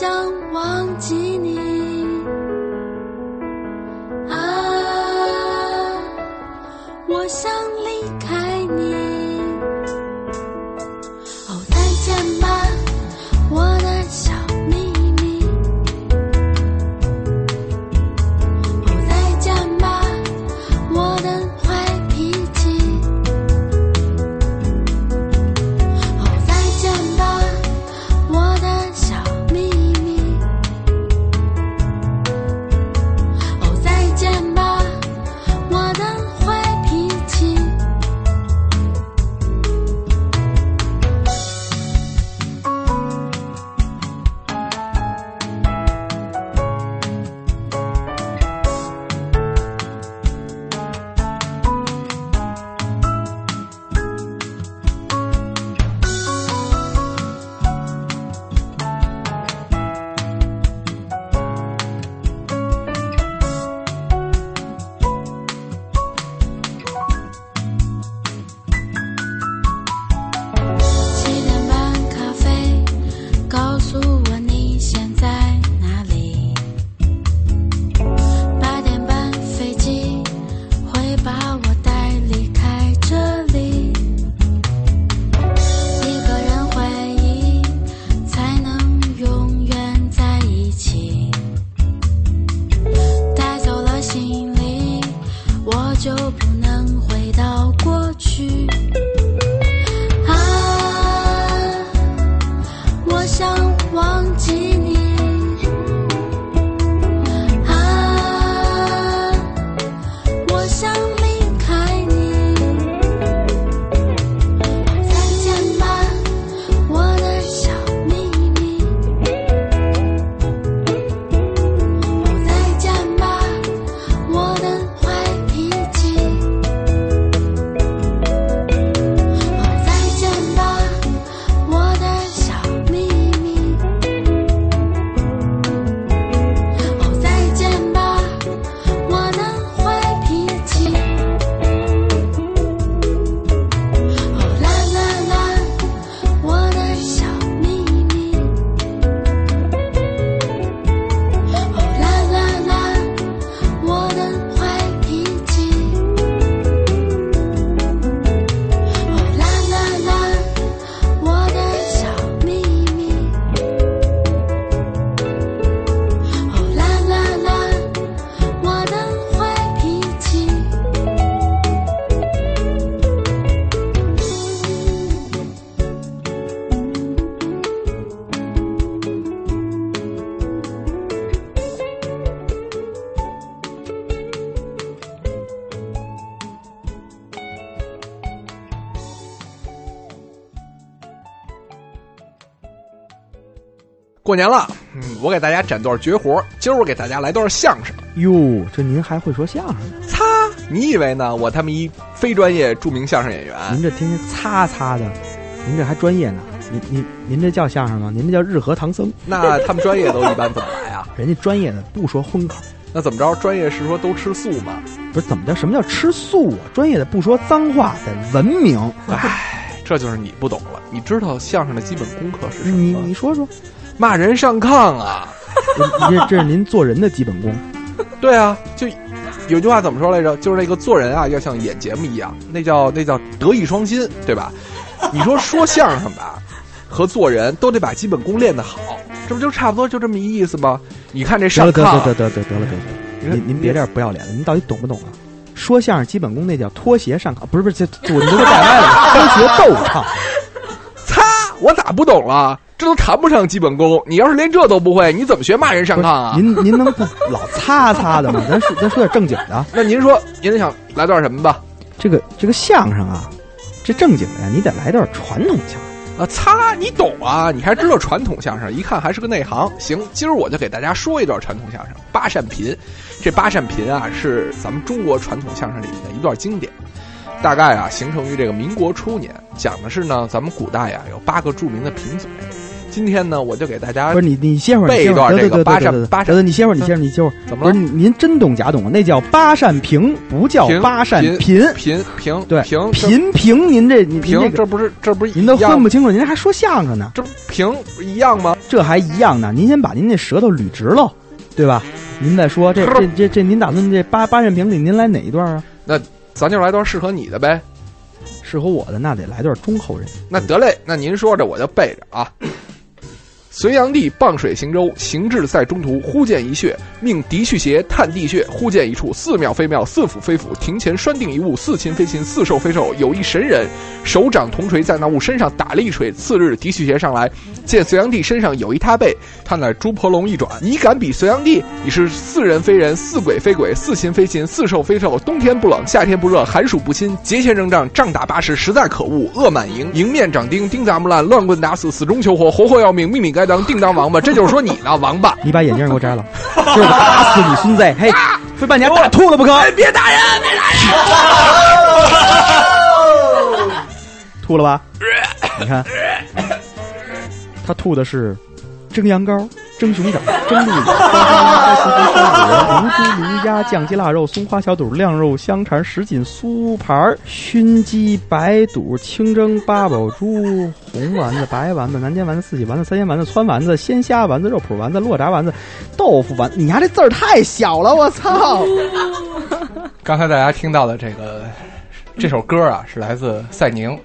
想忘记过年了，嗯，我给大家展段绝活，今儿我给大家来段相声。哟，这您还会说相声呢？擦，你以为呢？我他妈一非专业著名相声演员，您这天天擦擦的，您这还专业呢？您您您这叫相声吗？您这叫日和唐僧。那他们专业都一般怎么来啊？人家专业的不说荤口，那怎么着？专业是说都吃素吗？不是怎么叫什么叫吃素啊？专业的不说脏话，得文明。唉，这就是你不懂了。你知道相声的基本功课是什么你？你说说，骂人上炕啊！这这是您做人的基本功。对啊，就有句话怎么说来着？就是那个做人啊，要像演节目一样，那叫那叫德艺双馨，对吧？你说说相声吧，和做人都得把基本功练得好，这不就差不多就这么一意思吗？你看这得上了得炕，得得得得得了得了，您您别这样不要脸了，您到底懂不懂啊？说相声基本功那叫脱鞋上炕，不是不是，这这我您都带歪了，脱鞋斗唱。擦，我咋不懂了？这都谈不上基本功。你要是连这都不会，你怎么学骂人上炕啊？您您能不老擦擦的吗？咱说咱说点正经的。那您说，您想来段什么吧？这个这个相声啊，这正经的呀，你得来段传统相声。啊，擦，你懂啊？你还知道传统相声？一看还是个内行。行，今儿我就给大家说一段传统相声《八扇屏》。这八扇屏啊，是咱们中国传统相声里的一段经典，大概啊形成于这个民国初年，讲的是呢，咱们古代呀有八个著名的贫嘴，今天呢，我就给大家不是你，你歇会儿，背一段这个八扇八扇，你歇会儿，你歇会儿，你歇会儿。怎么了？不是您真懂假懂啊？那叫八扇屏，不叫八扇频频平对平频平，您这您平这不是这不是您都分不清楚，您还说相声呢？这平一样吗？这还一样呢？您先把您那舌头捋直喽，对吧？您再说这这 这这，您打算这八八扇屏里您来哪一段啊？那咱就来段适合你的呗。适合我的那得来段忠厚人。那得嘞，那您说着我就背着啊。隋炀帝傍水行舟，行至在中途，忽见一穴，命狄去邪探地穴。忽见一处似庙非庙，似府非府，庭前拴定一物，似禽非禽，似兽非兽。有一神人，手掌铜锤，在那物身上打了一锤。次日，狄去邪上来，见隋炀帝身上有一他背，他乃猪婆龙一转。你敢比隋炀帝？你是似人非人，似鬼非鬼，似禽非禽，似兽非兽。冬天不冷，夏天不热，寒暑不侵，节前征战，仗打八十，实在可恶。恶满盈，迎面掌钉，钉砸木烂，乱棍打死，死中求活，活活要命，命命干该当，定当王八。这就是说你呢，王八！你把眼镜给我摘了，就是打死你孙子！嘿，非把你家打吐了不可！别打人，别打人！吐了吧？你看，他吐的是蒸羊羔、蒸熊掌、蒸鹿眼、龙珠、龙鸭、酱鸡腊肉、松花小肚、晾肉香肠、什锦酥盘、熏鸡、白肚、清蒸八宝猪、红丸子、白丸子、南煎丸子、四喜丸子、三鲜丸子、汆丸子、鲜虾丸子、肉脯丸子、落炸丸子、豆腐丸。你家这字儿太小了，我操！刚才大家听到的这个这首歌啊，是来自赛宁《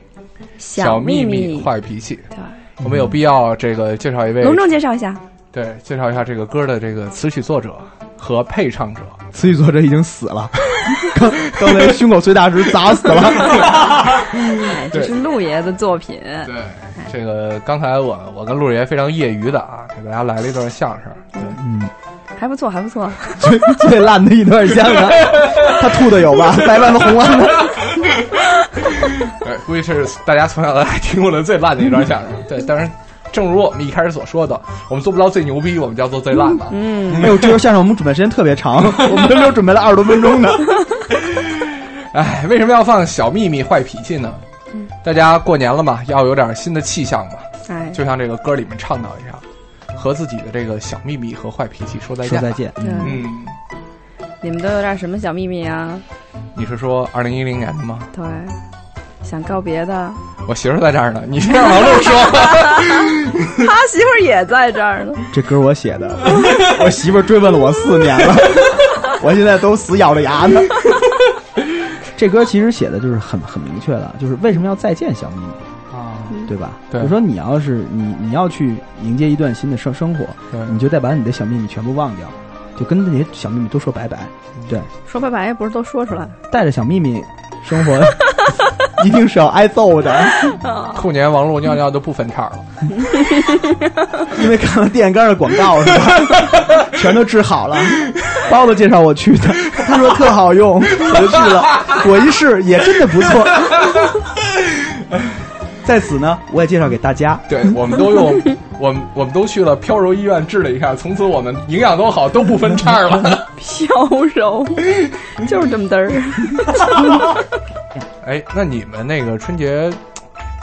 小秘密坏脾气》。对，我们有必要这个介绍一位，隆重介绍一下。对，介绍一下这个歌的这个词曲作者和配唱者。词曲作者已经死了，刚刚才胸口碎大石砸死了。哎，这是陆爷的作品。对，这个刚才我我跟陆爷非常业余的啊，给大家来了一段相声。对，嗯，还不错，还不错。最最烂的一段相声，他吐的有吧？白丸子、红丸子。对，估计是大家从小到大听过的最烂的一段相声。对，但是。正如我们一开始所说的，我们做不到最牛逼，我们就要做最烂的。嗯，没有，这段相声我们准备时间特别长，我们都没有准备了二十多分钟呢。哎，为什么要放小秘密坏脾气呢？嗯，大家过年了嘛，要有点新的气象嘛。哎，就像这个歌里面倡导一样，和自己的这个小秘密和坏脾气说再见。说再见。嗯，你们都有点什么小秘密啊？你是说二零一零年的吗？对。想告别的，我媳妇在这儿呢。你先让王璐说，他媳妇也在这儿呢。这歌我写的，我媳妇追问了我四年了，我现在都死咬着牙呢。这歌其实写的就是很很明确的，就是为什么要再见小秘密啊，对吧？对，就说你要是你你要去迎接一段新的生生活，你就得把你的小秘密全部忘掉，就跟那些小秘密都说拜拜。对，说拜拜也不是都说出来，带着小秘密生活。一定是要挨揍的。兔年王璐尿尿都不分叉了，因为看了电线杆的广告是吧？全都治好了。包子介绍我去的，他说特好用，我就去了。我一试也真的不错。在此呢，我也介绍给大家。对，我们都用，我们我们都去了飘柔医院治了一下，从此我们营养都好，都不分叉了。飘柔就是这么嘚儿。哎，那你们那个春节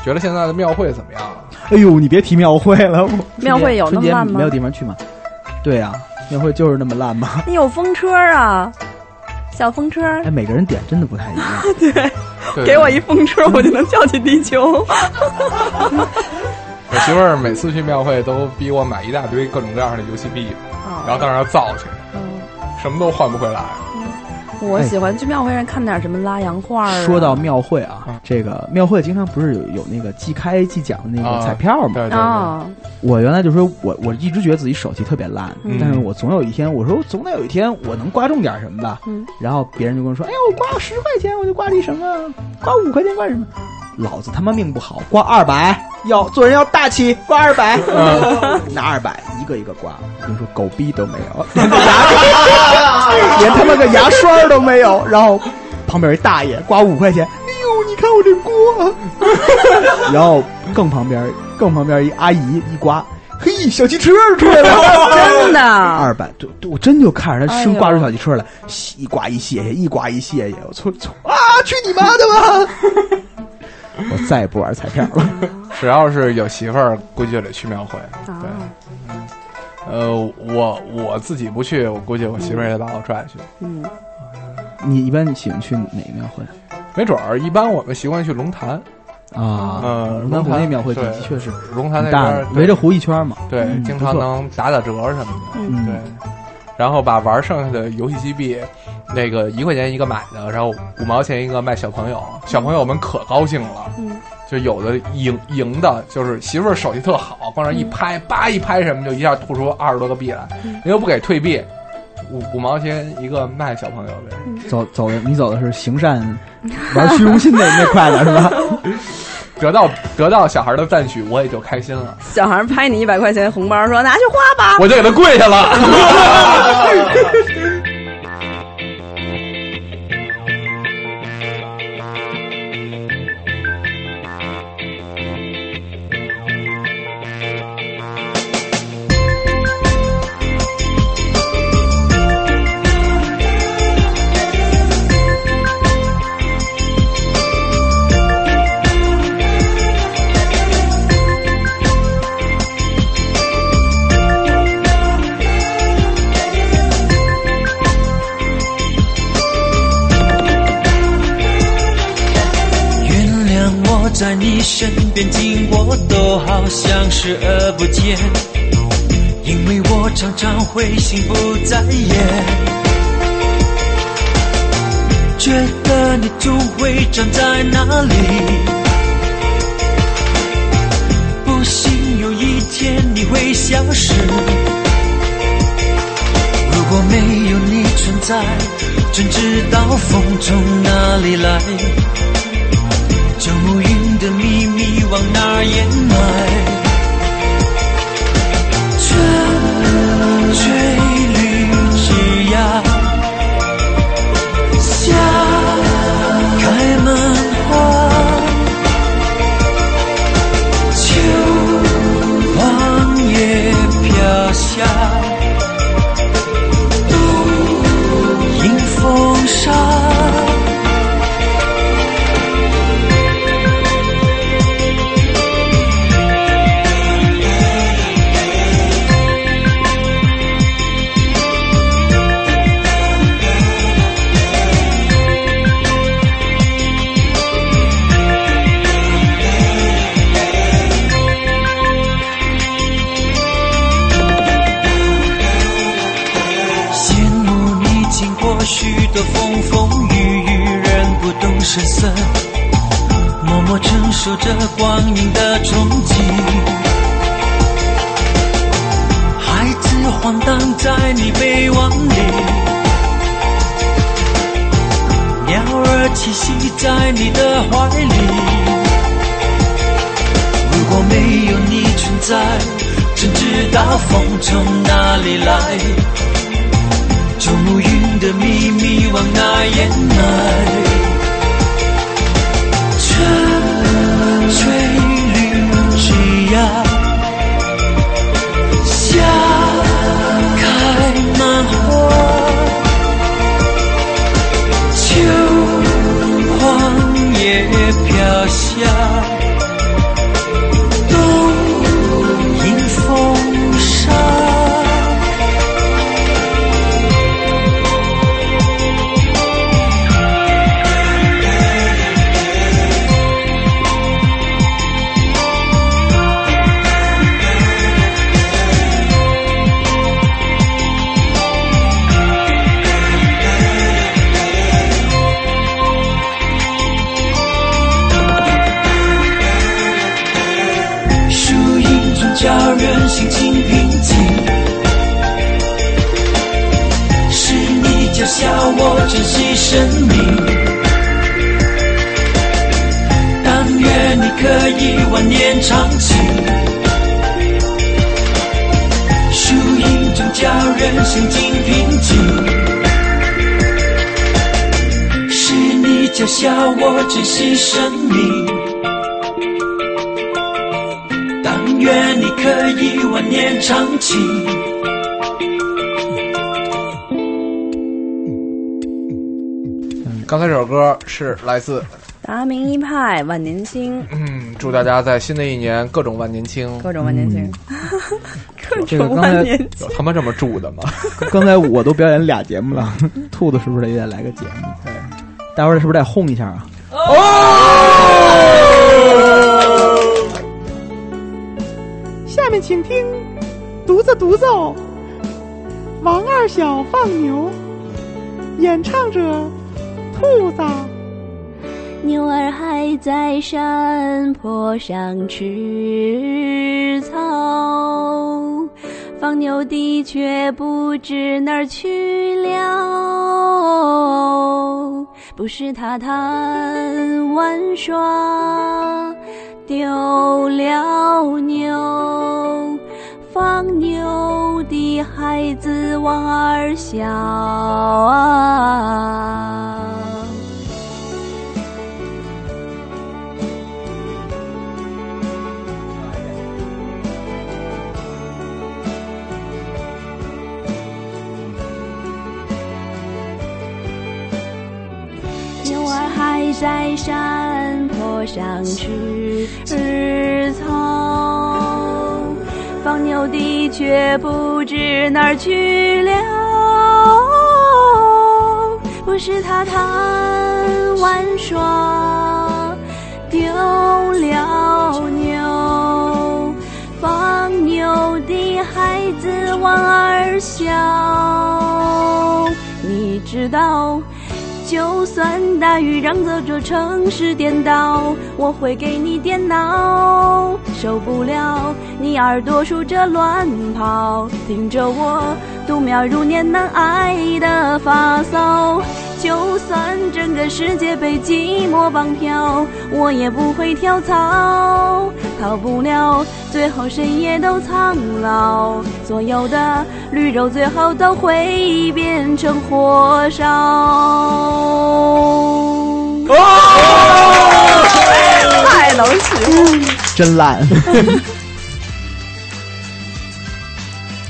觉得现在的庙会怎么样啊？哎呦，你别提庙会了，庙会有那么烂吗？没有地方去吗？对呀、啊，庙会就是那么烂吗？你 有风车啊，小风车。哎，每个人点真的不太一样。对，对给我一风车，我就能叫起地球。我媳妇儿每次去庙会都逼我买一大堆各种各样的游戏币，哦、然后到那儿造去，嗯，什么都换不回来。我喜欢去庙会上看点什么拉洋画、啊。说到庙会啊，嗯、这个庙会经常不是有有那个即开即奖的那个彩票吗？对对对。哦、我原来就说我我一直觉得自己手气特别烂，嗯、但是我总有一天我说总得有一天我能刮中点什么吧。嗯。然后别人就跟我说：“哎呀，我刮十块钱我就刮你什么？刮五块钱刮什么？”老子他妈命不好，刮二百，要做人要大气，刮二百，拿二百一个一个刮。你说，狗逼都没有，连个牙，连他妈个牙刷都没有。然后旁边一大爷刮五块钱，哎呦，你看我这锅。然后更旁边，更旁边一阿姨一刮，嘿，小汽车出来了，真的二百，对，我真就看着他生刮出小汽车来，一刮一谢谢，一刮一谢谢，我操操啊，去你妈的吧！我再也不玩彩票了。只要是有媳妇儿，估计就得去庙会。啊对，嗯，呃，我我自己不去，我估计我媳妇儿也得把我拽去。嗯，你一般喜欢去哪个庙会没准儿，一般我们习惯去龙潭。啊？呃，龙潭湖那庙会的确是龙潭那大边围着湖一圈嘛。对，嗯经常能打打折什么的。嗯对，然后把玩剩下的游戏机币，那个一块钱一个买的，然后五毛钱一个卖小朋友，小朋友们可高兴了。嗯，就有的赢赢的，就是媳妇儿手气特好，往那一拍，叭一拍什么，就一下吐出二十多个币来，人又不给退币，五五毛钱一个卖小朋友呗。走走的，你走的是行善玩虚荣心的那块的是吧？得到得到小孩的赞许，我也就开心了，小孩拍你一百块钱红包，说拿去花吧。我就给他跪下了。好像视而不见，因为我常常会心不在焉，觉得你总会站在那里，不信有一天你会消失。如果没有你存在，真知道风从哪里来？旧暮云的秘密往哪儿掩埋？春吹绿枝桠，夏开满花，秋黄叶飘下，的风风雨雨，仍不动声色，默默承受着光阴的冲击。孩子晃荡在你臂弯里，鸟儿栖息在你的怀里。如果没有你存在，怎知道风从哪里来？旧暮云的秘密往哪掩埋？春吹绿枝桠，夏开满花，秋黄叶飘下，长青。树影中叫人心情平静，是你教晓我珍惜生命。但愿你可以万年长青。刚才这首歌是来自达明一派万年青，嗯，祝大家在新的一年各种万年青，各种万年青，各种这个刚才万年青。有他妈这么祝的吗？刚才我都表演俩节目了，兔子是不是也得来个节目？对，待会儿是不是得轰一下啊？下面请听独子独奏，王二小放牛，演唱者兔子。牛儿还在山坡上吃草，放牛的却不知哪儿去了。不是他贪玩耍，丢了牛，放牛的孩子王二小。牛儿还在山坡上吃草，放牛的却不知哪儿去了。不是他贪玩耍，丢了牛，放牛的孩子王二小，你知道。就算大雨让这座城市颠倒，我会给你电脑。受不了你耳朵竖着乱跑，听着我度秒如年难挨的发骚。就算整个世界被寂寞绑票，我也不会跳槽。逃不了，最后谁也都苍老。所有的绿洲最后都会变成火烧。哦太能行，真烂。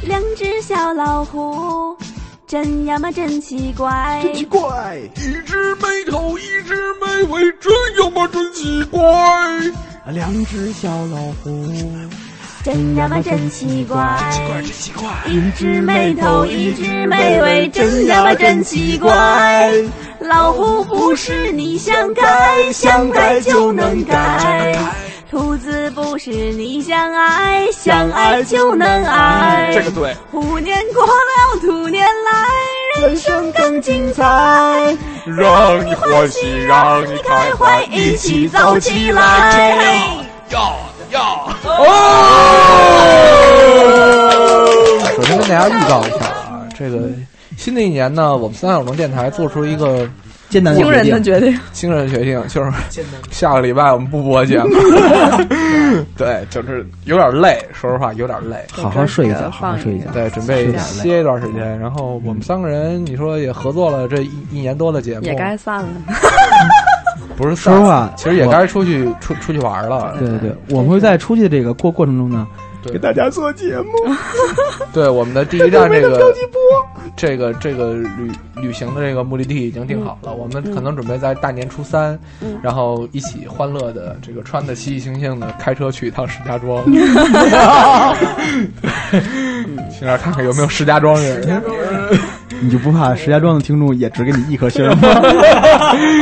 两只小老虎，真呀嘛真奇怪，真奇怪，一只没头，一只没尾，真呀嘛真奇怪。两只小老虎，真呀嘛真奇怪，真奇怪，真奇怪。一只没头，一只没尾，真呀嘛真奇怪。老虎不是你想改，想改就能改。兔子不是你想爱，想爱就能爱。这个对。虎年过了，兔年来，人生更精彩。让你欢喜，让你开怀，一起走起来！要要哦！首先跟大家预告一下啊，这个新的一年呢，我们三小龙电台做出一个艰难惊人的决定，惊人的决定就是下个礼拜我们不播节目。对，就是有点累，说实话有点累。好好睡一觉，好好睡一觉。对，准备歇一段时间。然后我们三个人，你说也合作了这一一年多的节目，也该散了。不是，说实话，其实也该出去出出去玩了。对对对，我们会在出去的这个过过程中呢，对给大家做节目。对，我们的第一站 这个这个这个旅旅行的这个目的地已经定好了，我们可能准备在大年初三，然后一起欢乐的这个穿的喜喜庆庆的开车去一趟石家庄，去那儿看看有没有石家庄人。你就不怕石家庄的听众也只给你一颗星吗？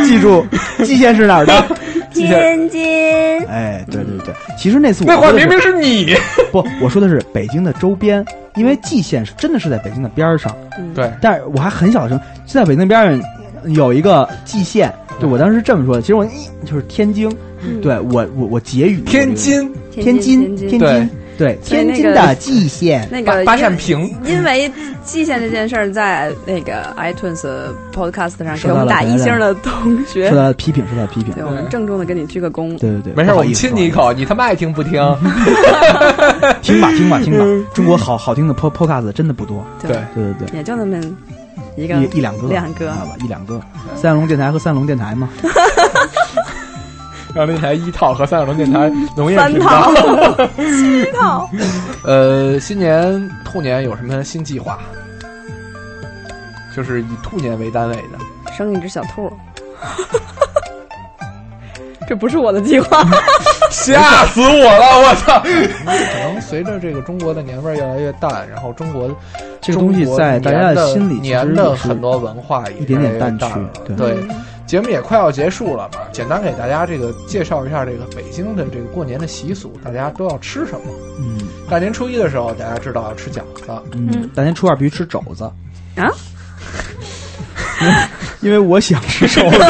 记住，蓟县是哪儿的？天津。哎，对对对，其实那次我那话说的明明是你，不，我说的是北京的周边，因为蓟县是真的是在北京的边儿上。对，但是我还很小的时候，就在北京边上有一个蓟县，就我当时是这么说的。其实我一就是天津，对我我我结语天津，天津天津天津对天津的蓟县，那个八扇屏，因为蓟县这件事儿，在那个 iTunes Podcast 上给我们打一星的同学受，到了批评，受到了批评。对我们郑重的给你鞠个躬。对对对，没事，我亲你一口，你他妈爱听不听？听吧听吧听吧，中国好好听的 pod podcast 真的不多。对对对对，也就那么一个一一两个，两个？一两个，三龙电台和三龙电台嘛。让那台一套和三角龙电台农业频三套。七套，呃，新年兔年有什么新计划？就是以兔年为单位的。生一只小兔，这不是我的计划。吓死我了！我操！可能随着这个中国的年味儿越来越淡，然后中国这个东西在大家的心里年的很多文化也一点点淡去淡了。对对，节目也快要结束了嘛，简单给大家这个介绍一下这个北京的这个过年的习俗，大家都要吃什么？嗯大年初一的时候，大家知道要吃饺子。嗯，大年初二必须吃肘子，啊，因为我想吃肘子。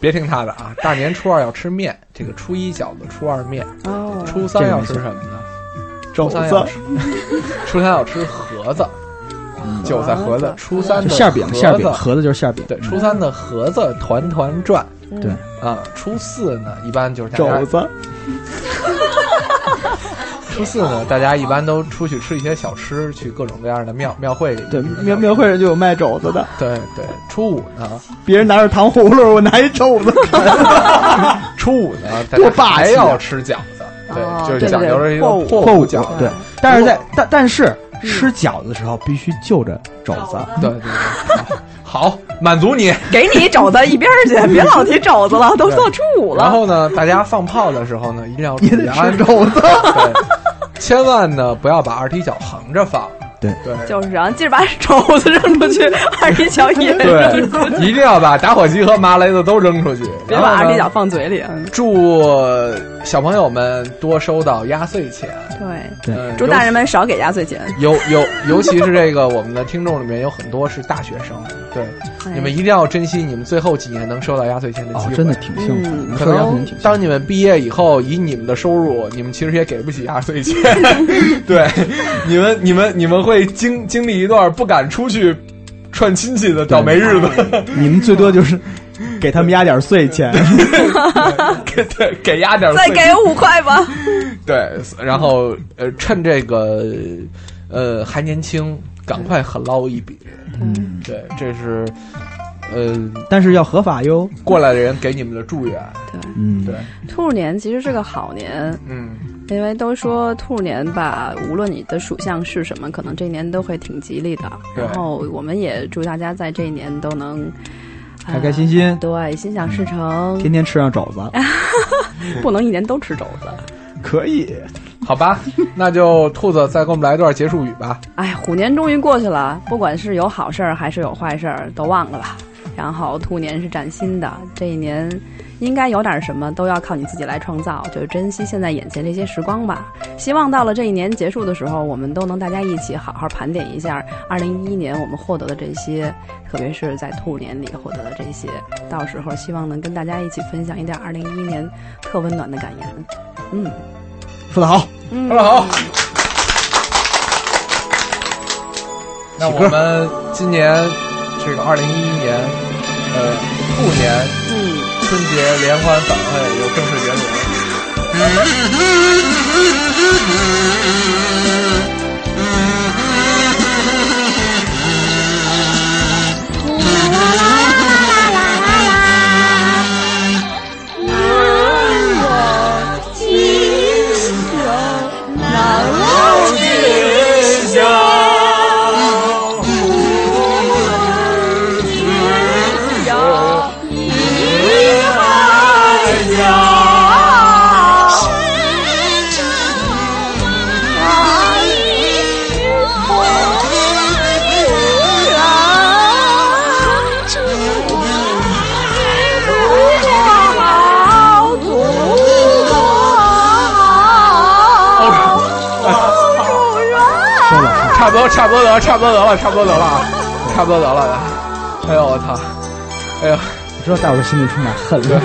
别听他的啊！大年初二要吃面，这个初一饺子，初二面，哦初三要吃什么呢？肘初三要子吃，初三要吃盒子，韭菜盒子。初三的就馅饼，盒馅饼，盒子就是馅饼。对，初三的盒子团团转。对啊，初四呢，一般就是肘子。初四呢，大家一般都出去吃一些小吃，去各种各样的庙庙会里。对，庙庙会上就有卖肘子的。对对，初五呢，别人拿着糖葫芦，我拿一肘子。初五呢，大多家霸气要吃饺子。对，就是讲究了一个破五破破五饺子。对，但是在但但是吃饺子的时候必须就着肘子。对对对，好，满足你。给你肘子一边去，别老提肘子了，都到初五了。然后呢，大家放炮的时候呢，一定要注意 安吃肘子。对，千万呢不要把二踢脚横着放。对对就是，然后记着把 肘子扔出去，二踢脚也扔出去，对，一定要把打火机和麻雷子都扔出去，别把二踢脚放嘴里。嗯祝小朋友们多收到压岁钱。对，对祝大人们少给压岁钱。尤尤尤其是这个我们的听众里面有很多是大学生，对，哎。你们一定要珍惜你们最后几年能收到压岁钱的机会，哦真的挺幸福可能当你们毕业以后，以你们的收入，你们其实也给不起压岁钱，对，你们你们你们会经经历一段不敢出去串亲戚的倒霉日子，你们最多就是给他们压点碎钱。给 对给压点再给五块吧。对，然后呃，趁这个呃还年轻，赶快狠捞一笔。嗯，对，这是呃但是要合法哟。过来的人给你们的祝愿。对，嗯，对，兔年其实是个好年，嗯，因为都说兔年吧，无论你的属相是什么，可能这一年都会挺吉利的。然后我们也祝大家在这一年都能。开开心心呃对，心想事成，天天吃上肘子，不能一年都吃肘子。可以。好吧，那就兔子再给我们来一段结束语吧。哎，虎年终于过去了，不管是有好事儿还是有坏事儿，都忘了吧。然后兔年是崭新的，这一年应该有点什么都要靠你自己来创造，就是珍惜现在眼前这些时光吧。希望到了这一年结束的时候，我们都能大家一起好好盘点一下二零一一年我们获得的这些，特别是在兔年里获得的这些。到时候希望能跟大家一起分享一点二零一一年特温暖的感言。嗯，说得好，嗯说得好。那我们今年这个二零一一年，呃，兔年，嗯，春节联欢晚会又正式结束了。差不多，差不多得了，差不多得了，差不多得了啊，差不多得了。哎呦我操！哎呦，我知道大伙儿心里充满恨了。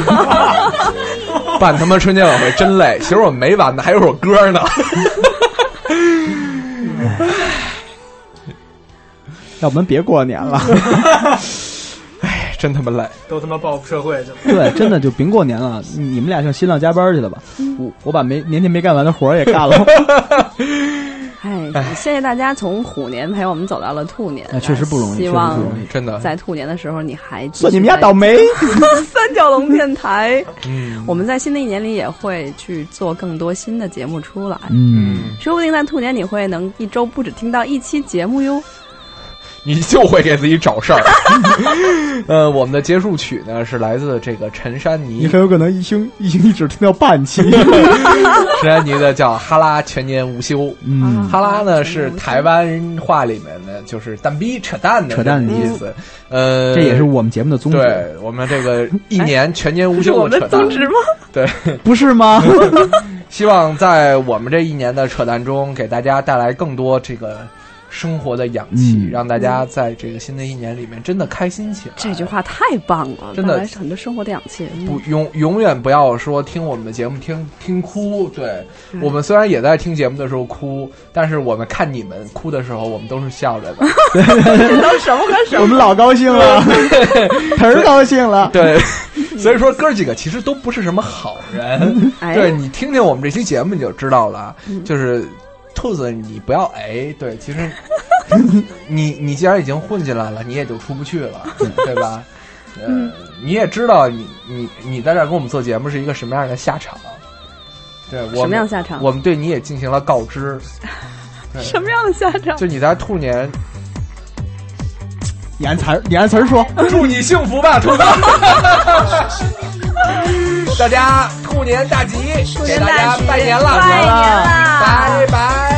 办他妈春节晚会真累，其实我们没完呢，还有首歌呢。要不然别过年了。哎，真他妈累，都他妈报复社会去了。对，真的就别过年了，你们俩上新浪加班去了吧？我我把没年前没干完的活儿也干了。哎，谢谢大家从虎年陪我们走到了兔年，那确实不容易希望真的。在兔年的时候你还算你们家倒霉。三角龙电台，嗯，我们在新的一年里也会去做更多新的节目出来，嗯，说不定在兔年你会能一周不止听到一期节目哟。你就会给自己找事儿。呃，我们的结束曲呢是来自这个陈珊妮，你很有可能一星一星期只听到半期。陈珊妮的叫《哈拉全年无休》。嗯哈拉呢是台湾话里面的，就是蛋逼扯淡的扯淡的意思。呃，这也是我们节目的宗旨。对我们这个一年全年无休 是我们扯淡。的宗旨吗？对，不是吗？希望在我们这一年的扯淡中，给大家带来更多这个生活的氧气，嗯让大家在这个新的一年里面真的开心起来。这句话太棒了，真的很多生活的氧气。嗯不永永远不要说听我们的节目听听哭，对、嗯我们虽然也在听节目的时候哭，但是我们看你们哭的时候，我们都是笑着的。这都什么跟什么？我们老高兴了，忒儿高兴了。对，所以说哥几个其实都不是什么好人。哎对你听听我们这期节目你就知道了，嗯就是兔子你不要哎，对，其实 你你既然已经混进来了，你也就出不去了，对吧？呃，嗯你也知道你你你在这儿跟我们做节目是一个什么样的下场。对，我们什么样下场我们对你也进行了告知。什么样的下场？就你在兔年，你按词儿，你按词儿说。祝你幸福吧，兔子。大家兔年大吉，给大家拜年了，拜年了拜拜。